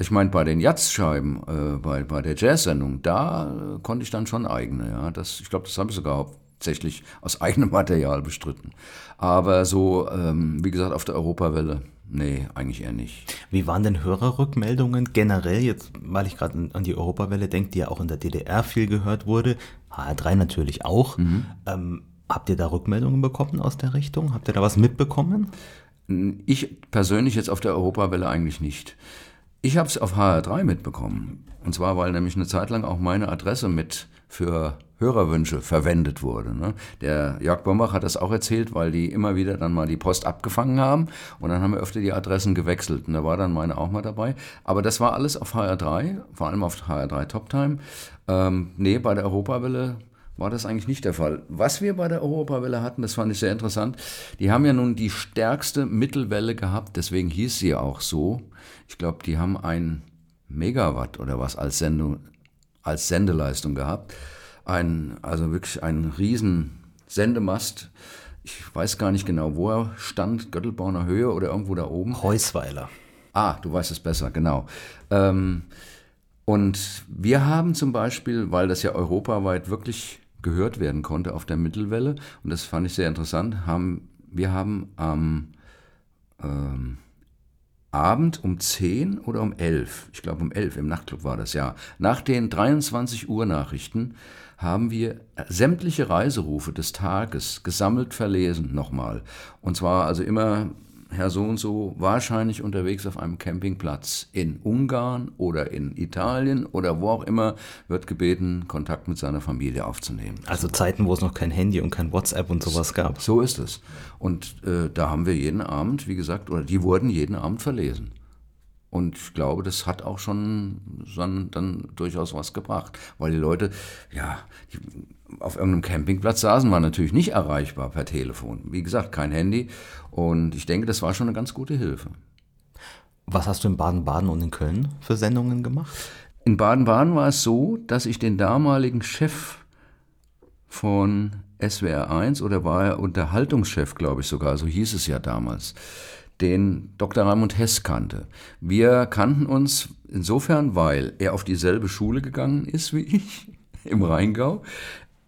Ich meine, bei den Jazzscheiben, äh, bei, bei der Jazz-Sendung, da äh, konnte ich dann schon eigene, ja. Das, ich glaube, das habe ich sogar hauptsächlich aus *laughs* eigenem Material bestritten. Aber so, ähm, wie gesagt, auf der Europawelle, nee, eigentlich eher nicht. Wie waren denn Hörerrückmeldungen generell, jetzt weil ich gerade an- die Europawelle denke, die ja auch in der DDR viel gehört wurde, HR3 natürlich auch. Ähm, habt ihr da Rückmeldungen bekommen aus der Richtung? Habt ihr da was mitbekommen? Ich persönlich jetzt auf der Europawelle eigentlich nicht. Ich habe es auf HR3 mitbekommen. Und zwar, weil nämlich eine Zeit lang auch meine Adresse mit für Hörerwünsche verwendet wurde. Ne? Der Jörg Bombach hat das auch erzählt, weil die immer wieder dann mal die Post abgefangen haben und dann haben wir öfter die Adressen gewechselt und da war dann meine auch mal dabei. Aber das war alles auf HR3, vor allem auf HR3 Toptime. Ähm, nee, bei der Europawelle war das eigentlich nicht der Fall. Was wir bei der Europawelle hatten, das fand ich sehr interessant, die haben ja nun die stärkste Mittelwelle gehabt, deswegen hieß sie auch so. Ich glaube, die haben ein Megawatt oder was als, Sendung, als Sendeleistung gehabt ein, also wirklich ein riesen Sendemast. Ich weiß gar nicht genau, wo er stand, Göttelborner Höhe oder irgendwo da oben. Heusweiler. Ah, du weißt es besser, genau. Ähm, und wir haben zum Beispiel, weil das ja europaweit wirklich gehört werden konnte auf der Mittelwelle, und das fand ich sehr interessant, haben, wir haben am ähm, Abend um 10 oder um 11, ich glaube um 11 im Nachtclub war das ja, nach den 23 Uhr Nachrichten haben wir sämtliche Reiserufe des Tages gesammelt verlesen nochmal. Und zwar also immer Herr so und so wahrscheinlich unterwegs auf einem Campingplatz in Ungarn oder in Italien oder wo auch immer, wird gebeten, Kontakt mit seiner Familie aufzunehmen. Also Zeiten, wo es noch kein Handy und kein WhatsApp und sowas gab. So ist es. Und äh, da haben wir jeden Abend, wie gesagt, oder die wurden jeden Abend verlesen. Und ich glaube, das hat auch schon dann, durchaus was gebracht, weil die Leute, ja, die, auf irgendeinem Campingplatz saßen, waren natürlich nicht erreichbar per Telefon. Wie gesagt, kein Handy. Und ich denke, das war schon eine ganz gute Hilfe. Was hast du in Baden-Baden und in Köln für Sendungen gemacht? In Baden-Baden war es so, dass ich den damaligen Chef von SWR 1 oder war er Unterhaltungschef, glaube ich sogar, so hieß es ja damals, den Dr. Raimund Hess kannte. Wir kannten uns insofern, weil er auf dieselbe Schule gegangen ist wie ich *laughs* im Rheingau,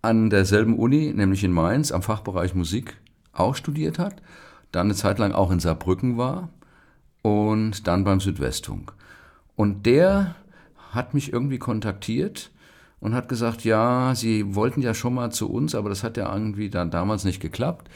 an derselben Uni, nämlich in Mainz, am Fachbereich Musik auch studiert hat, dann eine Zeit lang auch in Saarbrücken war und dann beim Südwestfunk. Und der hat mich irgendwie kontaktiert und hat gesagt, ja, Sie wollten ja schon mal zu uns, aber das hat ja irgendwie dann damals nicht geklappt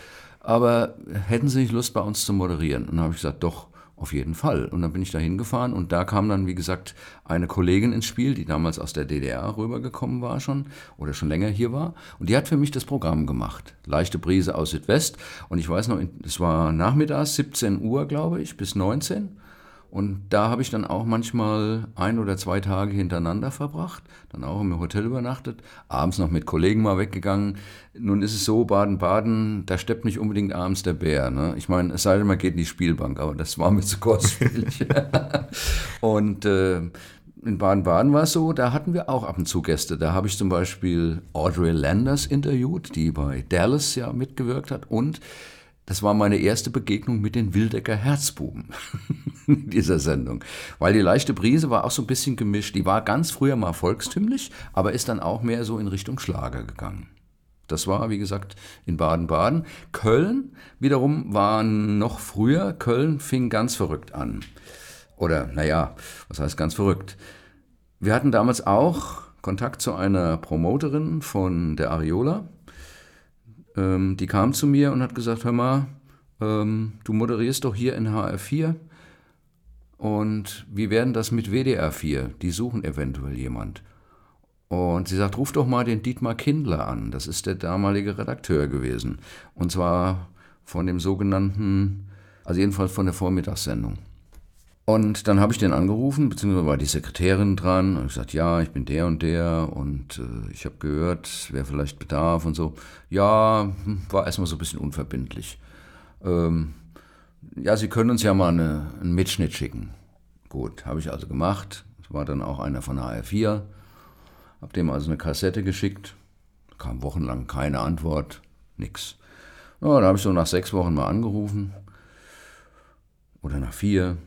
aber hätten Sie nicht Lust, bei uns zu moderieren? Und dann habe ich gesagt, doch, auf jeden Fall. Und dann bin ich da hingefahren und da kam dann, wie gesagt, eine Kollegin ins Spiel, die damals aus der DDR rübergekommen war schon oder schon länger hier war. Und die hat für mich das Programm gemacht. Leichte Brise aus Südwest. Und ich weiß noch, es war nachmittags, 17 Uhr, glaube ich, bis 19 und da habe ich dann auch manchmal ein oder zwei Tage hintereinander verbracht, dann auch im Hotel übernachtet, abends noch mit Kollegen mal weggegangen. Nun ist es so, Baden-Baden, da steppt nicht unbedingt abends der Bär. Ne? Ich meine, es sei denn, man geht in die Spielbank, aber das war mir zu kostspielig. *laughs* und äh, in Baden-Baden war es so, da hatten wir auch ab und zu Gäste. Da habe ich zum Beispiel Audrey Landers interviewt, die bei Dallas ja mitgewirkt hat und das war meine erste Begegnung mit den Wildecker Herzbuben *laughs* in dieser Sendung. Weil die leichte Brise war auch so ein bisschen gemischt. Die war ganz früher mal volkstümlich, aber ist dann auch mehr so in Richtung Schlager gegangen. Das war, wie gesagt, in Baden-Baden. Köln wiederum war noch früher. Köln fing ganz verrückt an. Oder, naja, was heißt ganz verrückt? Wir hatten damals auch Kontakt zu einer Promoterin von der Ariola, ähm, die kam zu mir und hat gesagt, hör mal, ähm, du moderierst doch hier in HR4 und wie werden das mit WDR4? Die suchen eventuell jemand. Und sie sagt, ruf doch mal den Dietmar Kindler an. Das ist der damalige Redakteur gewesen. Und zwar von dem sogenannten, also jedenfalls von der Vormittagssendung. Und dann habe ich den angerufen, beziehungsweise war die Sekretärin dran und gesagt, ja, ich bin der und der und äh, ich habe gehört, wer vielleicht Bedarf und so. Ja, hm, war erstmal so ein bisschen unverbindlich. Ähm, ja, Sie können uns ja mal eine, einen Mitschnitt schicken. Gut, habe ich also gemacht. Es war dann auch einer von HR4. Habe dem also eine Kassette geschickt. Kam wochenlang keine Antwort, nix. Ja, da habe ich so nach sechs Wochen mal angerufen. Oder nach vier.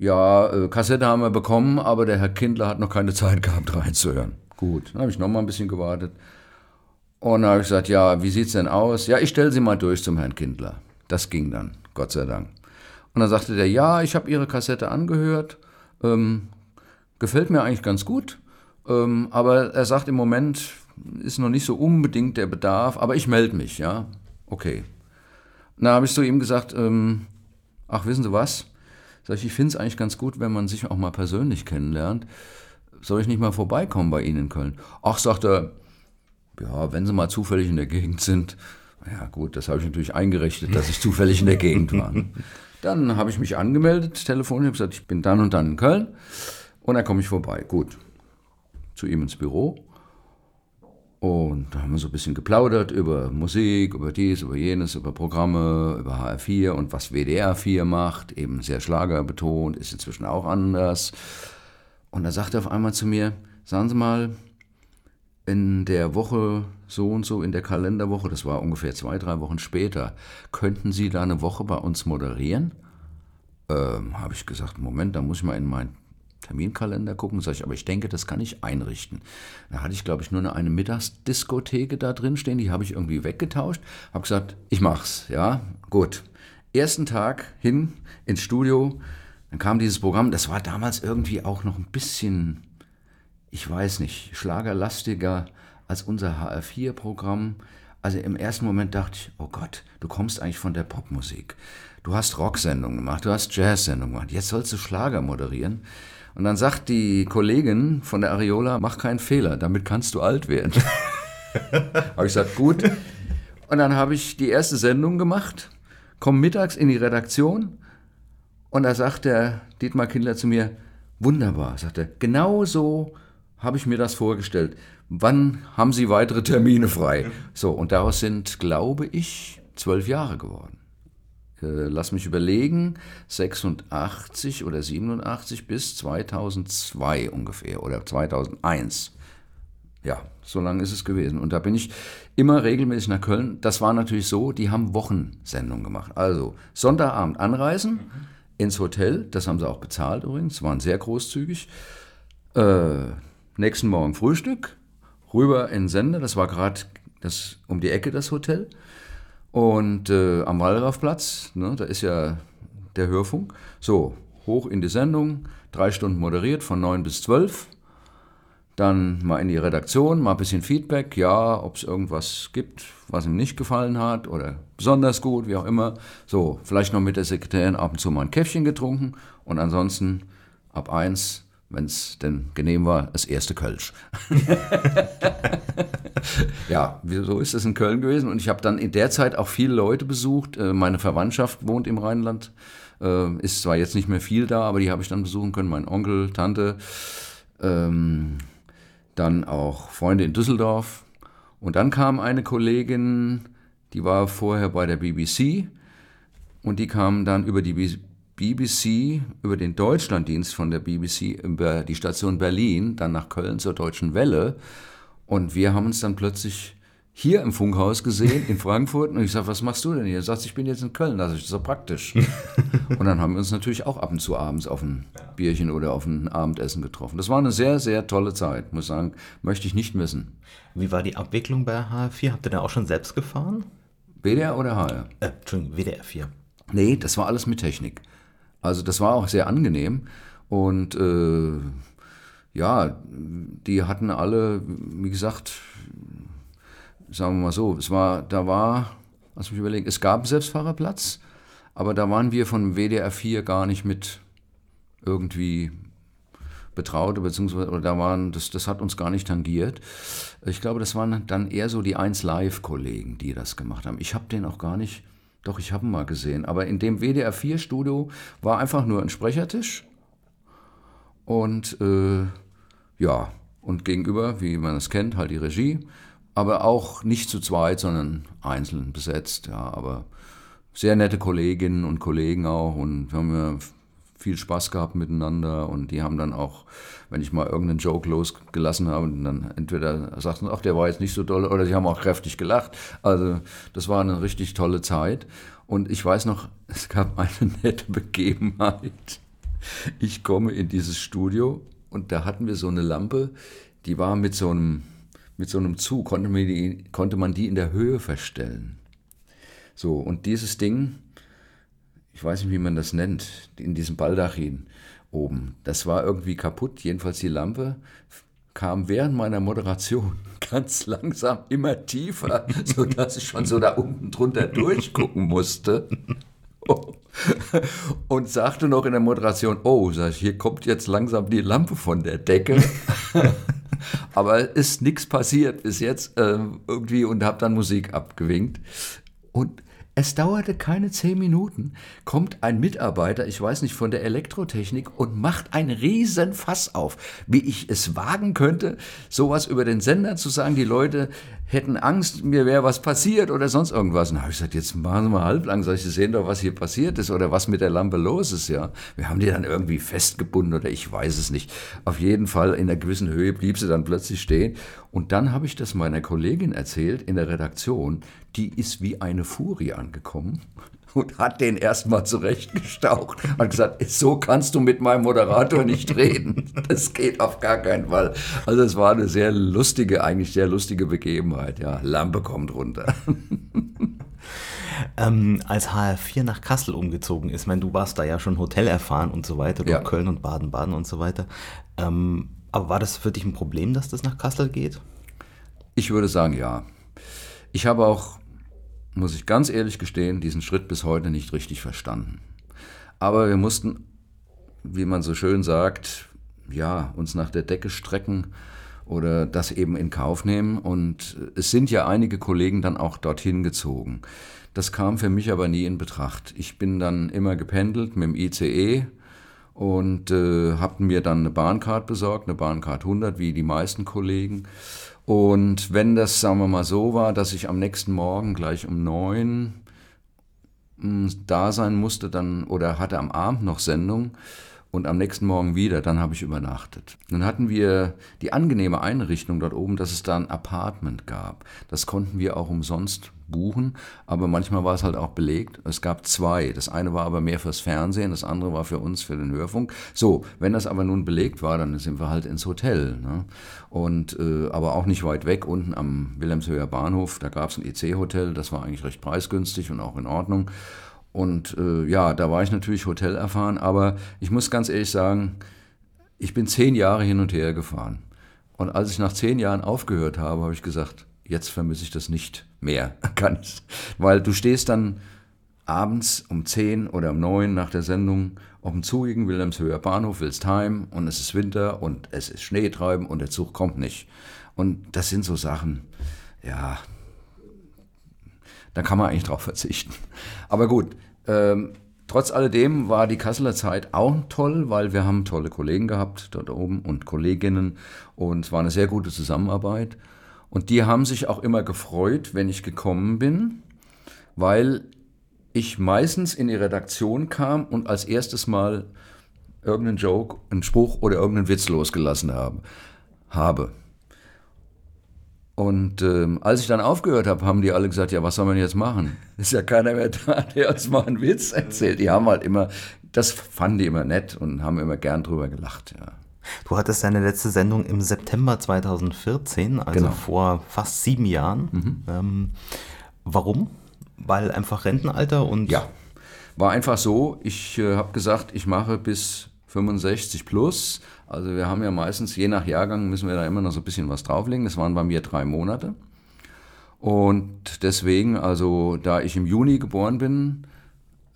Ja, äh, Kassette haben wir bekommen, aber der Herr Kindler hat noch keine *laughs* Zeit gehabt, reinzuhören. Gut, dann habe ich noch mal ein bisschen gewartet. Und dann habe ich gesagt, ja, wie sieht's denn aus? Ja, ich stelle Sie mal durch zum Herrn Kindler. Das ging dann, Gott sei Dank. Und dann sagte der, ja, ich habe Ihre Kassette angehört, ähm, gefällt mir eigentlich ganz gut, ähm, aber er sagt im Moment ist noch nicht so unbedingt der Bedarf, aber ich melde mich, ja, okay. Dann habe ich zu ihm gesagt, ähm, ach, wissen Sie was? Sag ich, ich finde es eigentlich ganz gut, wenn man sich auch mal persönlich kennenlernt. Soll ich nicht mal vorbeikommen bei Ihnen in Köln? Ach, sagt er, ja, wenn Sie mal zufällig in der Gegend sind, ja gut, das habe ich natürlich eingerichtet, dass ich zufällig in der Gegend war. *laughs* Dann habe ich mich angemeldet, telefonisch, habe gesagt, ich bin dann und dann in Köln und dann komme ich vorbei. Gut, zu ihm ins Büro und da haben wir so ein bisschen geplaudert über Musik, über dies, über jenes, über Programme, über HR4 und was WDR 4 macht, eben sehr schlagerbetont, ist inzwischen auch anders. Und da sagte er auf einmal zu mir, sagen Sie mal, in der Woche so und so, in der Kalenderwoche, das war ungefähr zwei, drei Wochen später, könnten Sie da eine Woche bei uns moderieren? Ähm, Habe ich gesagt, Moment, da muss ich mal in mein Terminkalender gucken. Sag ich, aber ich denke, das kann ich einrichten. Da hatte ich, glaube ich, nur eine, eine Mittagsdiskotheke da drin stehen, die habe ich irgendwie weggetauscht. Habe gesagt, ich mach's, ja, gut. Ersten Tag hin ins Studio, dann kam dieses Programm, das war damals irgendwie auch noch ein bisschen, ich weiß nicht, schlagerlastiger als unser HR4-Programm. Also im ersten Moment dachte ich, oh Gott, du kommst eigentlich von der Popmusik. Du hast Rocksendungen gemacht, du hast Jazzsendungen gemacht, jetzt sollst du Schlager moderieren. Und dann sagt die Kollegin von der Areola, mach keinen Fehler, damit kannst du alt werden. *laughs* habe ich gesagt, gut. Und dann habe ich die erste Sendung gemacht, komme mittags in die Redaktion und da sagt der Dietmar Kindler zu mir, wunderbar, sagt er, genau so habe ich mir das vorgestellt. Wann haben Sie weitere Termine frei? So, und daraus sind, glaube ich, zwölf Jahre geworden. Äh, lass mich überlegen, 86 oder 87 bis 2002 ungefähr oder 2001. Ja, so lange ist es gewesen. Und da bin ich immer regelmäßig nach Köln. Das war natürlich so, die haben Wochensendungen gemacht. Also Sonntagabend anreisen mhm. ins Hotel, das haben sie auch bezahlt übrigens, waren sehr großzügig. Äh, nächsten Morgen Frühstück, rüber in Sender, das war gerade um die Ecke das Hotel. Und äh, am Wallraffplatz, ne, da ist ja der Hörfunk, so, hoch in die Sendung, drei Stunden moderiert von neun bis zwölf. Dann mal in die Redaktion, mal ein bisschen Feedback, ja, ob es irgendwas gibt, was ihm nicht gefallen hat oder besonders gut, wie auch immer. So, vielleicht noch mit der Sekretärin ab und zu mal ein Käffchen getrunken und ansonsten ab eins wenn es denn genehm war, das erste Kölsch. *laughs* ja, so ist es in Köln gewesen. Und ich habe dann in der Zeit auch viele Leute besucht. Äh, meine Verwandtschaft wohnt im Rheinland, äh, ist zwar jetzt nicht mehr viel da, aber die habe ich dann besuchen können. Mein Onkel, Tante, ähm, dann auch Freunde in Düsseldorf. Und dann kam eine Kollegin, die war vorher bei der BBC und die kam dann über die BBC über den Deutschlanddienst von der BBC über die Station Berlin, dann nach Köln zur Deutschen Welle. Und wir haben uns dann plötzlich hier im Funkhaus gesehen, in *laughs* Frankfurt. Und ich sage, was machst du denn hier? Er sagt, ich bin jetzt in Köln. Das ist so praktisch. *laughs* und dann haben wir uns natürlich auch ab und zu abends auf ein Bierchen oder auf ein Abendessen getroffen. Das war eine sehr, sehr tolle Zeit, muss ich sagen. Möchte ich nicht missen. Wie war die Abwicklung bei HR4? Habt ihr da auch schon selbst gefahren? WDR oder HR? Äh, Entschuldigung, WDR 4. Nee, das war alles mit Technik. Also das war auch sehr angenehm. Und äh, ja, die hatten alle, wie gesagt, sagen wir mal so, es war, da war, lass mich überlegen, es gab Selbstfahrerplatz, aber da waren wir von WDR 4 gar nicht mit irgendwie betraut, beziehungsweise oder da waren, das, das hat uns gar nicht tangiert. Ich glaube, das waren dann eher so die 1 Live-Kollegen, die das gemacht haben. Ich habe den auch gar nicht doch, ich habe ihn mal gesehen. Aber in dem WDR 4-Studio war einfach nur ein Sprechertisch. Und äh, ja, und gegenüber, wie man es kennt, halt die Regie. Aber auch nicht zu zweit, sondern einzeln besetzt. Ja, aber sehr nette Kolleginnen und Kollegen auch. Und wir haben ja viel Spaß gehabt miteinander und die haben dann auch, wenn ich mal irgendeinen Joke losgelassen habe, dann entweder sagten, ach, der war jetzt nicht so toll, oder sie haben auch kräftig gelacht. Also das war eine richtig tolle Zeit. Und ich weiß noch, *laughs* es gab eine nette Begebenheit. Ich komme in dieses Studio und da hatten wir so eine Lampe, die war mit so einem, mit so einem Zug, konnte man, die, konnte man die in der Höhe verstellen. So, und dieses Ding, ich weiß nicht, wie man das nennt, in diesem Baldachin oben. Das war irgendwie kaputt, jedenfalls die Lampe kam während meiner Moderation *laughs* ganz langsam immer tiefer, *laughs* sodass ich schon so da unten drunter durchgucken musste. *laughs* Und sagte noch in der Moderation, oh, hier kommt jetzt langsam die Lampe von der Decke. Aber ist nichts passiert bis jetzt äh, irgendwie und habe dann Musik abgewinkt. Und es dauerte keine zehn Minuten, kommt ein Mitarbeiter, ich weiß nicht, von der Elektrotechnik und macht ein Riesenfass auf, wie ich es wagen könnte, sowas über den Sender zu sagen, die Leute hätten Angst, mir wäre was passiert oder sonst irgendwas. Habe ich gesagt, jetzt machen Sie mal halblang, soll ich sehen doch, was hier passiert ist oder was mit der Lampe los ist, ja. Wir haben die dann irgendwie festgebunden oder ich weiß es nicht. Auf jeden Fall in einer gewissen Höhe blieb sie dann plötzlich stehen. Und dann habe ich das meiner Kollegin erzählt in der Redaktion, die ist wie eine Furie angekommen und hat den erstmal zurechtgestaucht. Hat gesagt, so kannst du mit meinem Moderator nicht reden. Das geht auf gar keinen Fall. Also es war eine sehr lustige, eigentlich sehr lustige Begebenheit. Ja, Lampe kommt runter. *laughs* Ähm, als HR4 nach Kassel umgezogen ist, ich meine, du warst da ja schon Hotel erfahren und so weiter, ja. Köln und Baden-Baden und so weiter. Ähm, aber war das für dich ein Problem, dass das nach Kassel geht? Ich würde sagen, ja. Ich habe auch muss ich ganz ehrlich gestehen, diesen Schritt bis heute nicht richtig verstanden. Aber wir mussten, wie man so schön sagt, ja, uns nach der Decke strecken oder das eben in Kauf nehmen. Und es sind ja einige Kollegen dann auch dorthin gezogen. Das kam für mich aber nie in Betracht. Ich bin dann immer gependelt mit dem ICE und äh, habe mir dann eine Bahncard besorgt, eine Bahncard 100, wie die meisten Kollegen. Und wenn das, sagen wir mal, so war, dass ich am nächsten Morgen gleich um neun hm, da sein musste, dann oder hatte am Abend noch Sendung und am nächsten Morgen wieder, dann habe ich übernachtet. Nun hatten wir die angenehme Einrichtung dort oben, dass es da ein Apartment gab. Das konnten wir auch umsonst buchen, aber manchmal war es halt auch belegt. Es gab zwei. Das eine war aber mehr fürs Fernsehen, das andere war für uns, für den Hörfunk. So, wenn das aber nun belegt war, dann sind wir halt ins Hotel. Ne? Und äh, aber auch nicht weit weg, unten am Wilhelmshöher Bahnhof, da gab es ein EC-Hotel, das war eigentlich recht preisgünstig und auch in Ordnung. Und äh, ja, da war ich natürlich Hotel erfahren, aber ich muss ganz ehrlich sagen, ich bin zehn Jahre hin und her gefahren. Und als ich nach zehn Jahren aufgehört habe, habe ich gesagt, Jetzt vermisse ich das nicht mehr. *laughs* Ganz. Weil du stehst dann abends um 10 oder um 9 nach der Sendung auf dem zugigen Wilhelmshöher Bahnhof, willst heim und es ist Winter und es ist Schneetreiben und der Zug kommt nicht. Und das sind so Sachen, ja, da kann man eigentlich drauf verzichten. Aber gut, ähm, trotz alledem war die Kasseler Zeit auch toll, weil wir haben tolle Kollegen gehabt dort oben und Kolleginnen und es war eine sehr gute Zusammenarbeit. Und die haben sich auch immer gefreut, wenn ich gekommen bin, weil ich meistens in die Redaktion kam und als erstes Mal irgendeinen Joke, einen Spruch oder irgendeinen Witz losgelassen habe. habe. Und ähm, als ich dann aufgehört habe, haben die alle gesagt, ja, was soll man jetzt machen? Ist ja keiner mehr da, *laughs* der uns mal einen Witz erzählt. Die haben halt immer, das fanden die immer nett und haben immer gern drüber gelacht, ja. Du hattest deine letzte Sendung im September 2014, also genau. vor fast sieben Jahren. Mhm. Ähm, warum? Weil einfach Rentenalter und. Ja, war einfach so. Ich äh, habe gesagt, ich mache bis 65 plus. Also wir haben ja meistens, je nach Jahrgang, müssen wir da immer noch so ein bisschen was drauflegen. Das waren bei mir drei Monate. Und deswegen, also da ich im Juni geboren bin,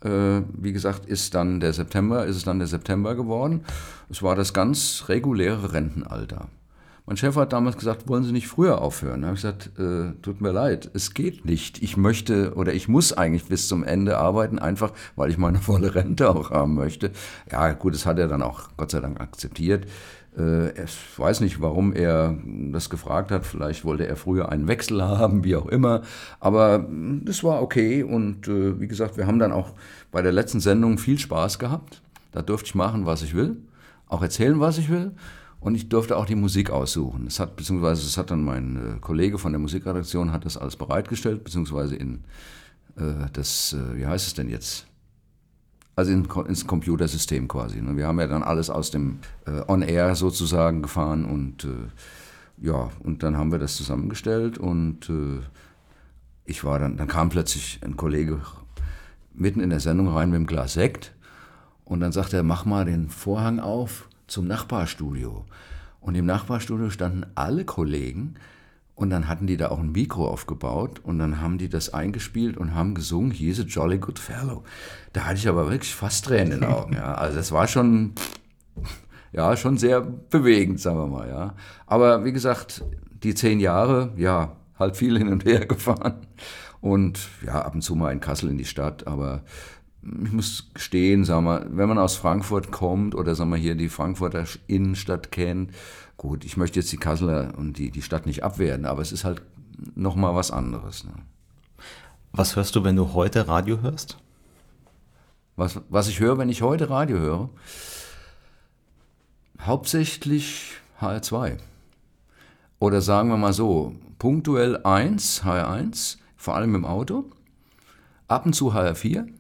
äh, wie gesagt, ist dann der September, ist es dann der September geworden. Es war das ganz reguläre Rentenalter. Mein Chef hat damals gesagt, wollen Sie nicht früher aufhören? Da habe ich gesagt, äh, tut mir leid, es geht nicht. Ich möchte oder ich muss eigentlich bis zum Ende arbeiten, einfach weil ich meine *laughs* volle Rente auch haben möchte. Ja, gut, das hat er dann auch Gott sei Dank akzeptiert. Äh, ich weiß nicht, warum er das gefragt hat. Vielleicht wollte er früher einen Wechsel haben, wie auch immer. Aber das war okay. Und äh, wie gesagt, wir haben dann auch bei der letzten Sendung viel Spaß gehabt. Da durfte ich machen, was ich will, auch erzählen, was ich will. Und ich durfte auch die Musik aussuchen. Es hat, beziehungsweise es hat dann mein äh, Kollege von der Musikredaktion hat das alles bereitgestellt, beziehungsweise in äh, das, äh, wie heißt es denn jetzt? Also in, ins Computersystem quasi. Ne? Wir haben ja dann alles aus dem äh, On-Air sozusagen gefahren und äh, ja, und dann haben wir das zusammengestellt und äh, ich war dann, dann kam plötzlich ein Kollege mitten in der Sendung rein mit dem Glas Sekt und dann sagte er, mach mal den Vorhang auf zum Nachbarstudio. Und im Nachbarstudio standen alle Kollegen und dann hatten die da auch ein Mikro aufgebaut und dann haben die das eingespielt und haben gesungen, he's a jolly good fellow. Da hatte ich aber wirklich fast Tränen in den *laughs* Augen. Ja. Also das war schon, ja, schon sehr bewegend, sagen wir mal, ja. Aber wie gesagt, die zehn Jahre, ja, halt viel hin und her *laughs* gefahren. Und ja, ab und zu mal in Kassel in die Stadt, aber ich muss gestehen, sagen wir, wenn man aus Frankfurt kommt oder sagen wir hier die Frankfurter Innenstadt kennt, gut, ich möchte jetzt die Kasseler und die, die Stadt nicht abwerten, aber es ist halt nochmal was anderes. Ne? Was hörst du, wenn du heute Radio hörst? Was, was ich höre, wenn ich heute Radio höre? Hauptsächlich HR2. Oder sagen wir mal so, punktuell 1, HR1, vor allem im Auto, ab und zu HR4 ähm,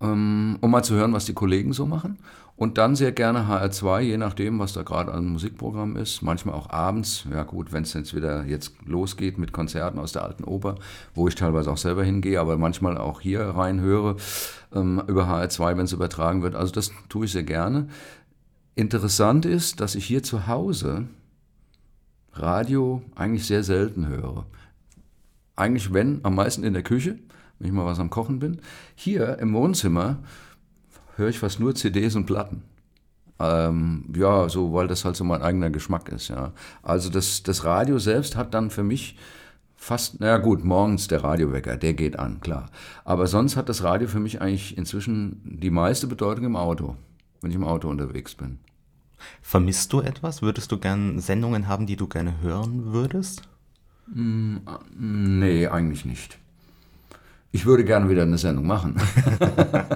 um mal zu hören, was die Kollegen so machen. Und dann sehr gerne HR2, je nachdem, was da gerade an Musikprogramm ist. Manchmal auch abends. Ja gut, wenn es jetzt wieder jetzt losgeht mit Konzerten aus der alten Oper, wo ich teilweise auch selber hingehe, aber manchmal auch hier reinhöre ähm, über HR2, wenn es übertragen wird. Also das tue ich sehr gerne. Interessant ist, dass ich hier zu Hause Radio eigentlich sehr selten höre. Eigentlich wenn, am meisten in der Küche wenn ich mal was am Kochen bin. Hier im Wohnzimmer höre ich fast nur CDs und Platten. Ähm, ja, so, weil das halt so mein eigener Geschmack ist, ja. Also das, das Radio selbst hat dann für mich fast, naja gut, morgens der Radiowecker, der geht an, klar. Aber sonst hat das Radio für mich eigentlich inzwischen die meiste Bedeutung im Auto, wenn ich im Auto unterwegs bin. Vermisst du etwas? Würdest du gern Sendungen haben, die du gerne hören würdest? Mm, nee, eigentlich nicht. Ich würde gerne wieder eine Sendung machen.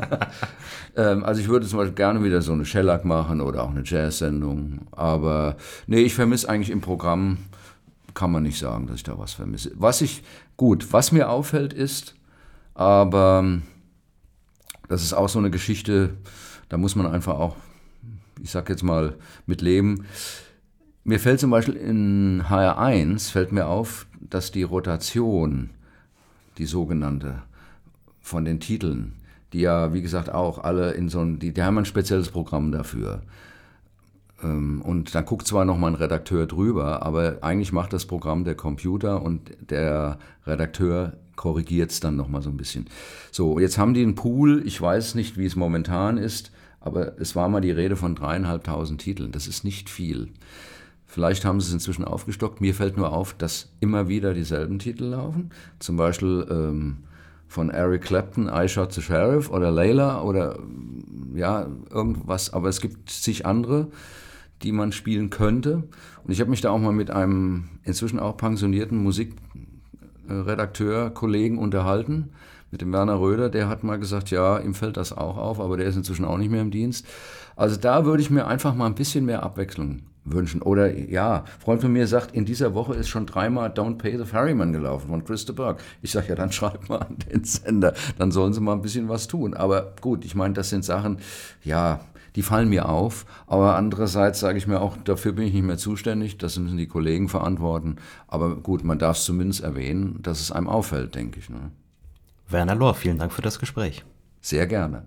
*laughs* ähm, also ich würde zum Beispiel gerne wieder so eine Shellac machen oder auch eine Jazz-Sendung. Aber nee, ich vermisse eigentlich im Programm, kann man nicht sagen, dass ich da was vermisse. Was ich, gut, was mir auffällt ist, aber das ist auch so eine Geschichte, da muss man einfach auch, ich sag jetzt mal, mit leben. Mir fällt zum Beispiel in HR1, fällt mir auf, dass die Rotation die sogenannte, von den Titeln, die ja, wie gesagt, auch alle in so ein, die, die haben ein spezielles Programm dafür. Ähm, und dann guckt zwar noch mal ein Redakteur drüber, aber eigentlich macht das Programm der Computer und der Redakteur korrigiert es dann noch mal so ein bisschen. So, jetzt haben die einen Pool, ich weiß nicht, wie es momentan ist, aber es war mal die Rede von dreieinhalbtausend Titeln. Das ist nicht viel. Vielleicht haben sie es inzwischen aufgestockt. Mir fällt nur auf, dass immer wieder dieselben Titel laufen. Zum Beispiel ähm, von Eric Clapton, I Shot the Sheriff oder Layla oder ja, irgendwas. Aber es gibt zig andere, die man spielen könnte. Und ich habe mich da auch mal mit einem inzwischen auch pensionierten Musikredakteur, Kollegen unterhalten, mit dem Werner Röder. Der hat mal gesagt, ja, ihm fällt das auch auf, aber der ist inzwischen auch nicht mehr im Dienst. Also da würde ich mir einfach mal ein bisschen mehr Abwechslung wünschen. Oder ja, Freund von mir sagt, in dieser Woche ist schon dreimal Don't Pay the Ferryman gelaufen von Christa Burke. Ich sage ja, dann *laughs* schreibt mal an den Sender, dann sollen sie mal ein bisschen was tun. Aber gut, ich meine, das sind Sachen, ja, die fallen mir auf. Aber andererseits sage ich mir auch, dafür bin ich nicht mehr zuständig, das müssen die Kollegen verantworten. Aber gut, man darf es zumindest erwähnen, dass es einem auffällt, denke ich. Ne? Werner Lohr, vielen Dank für das Gespräch. Sehr gerne.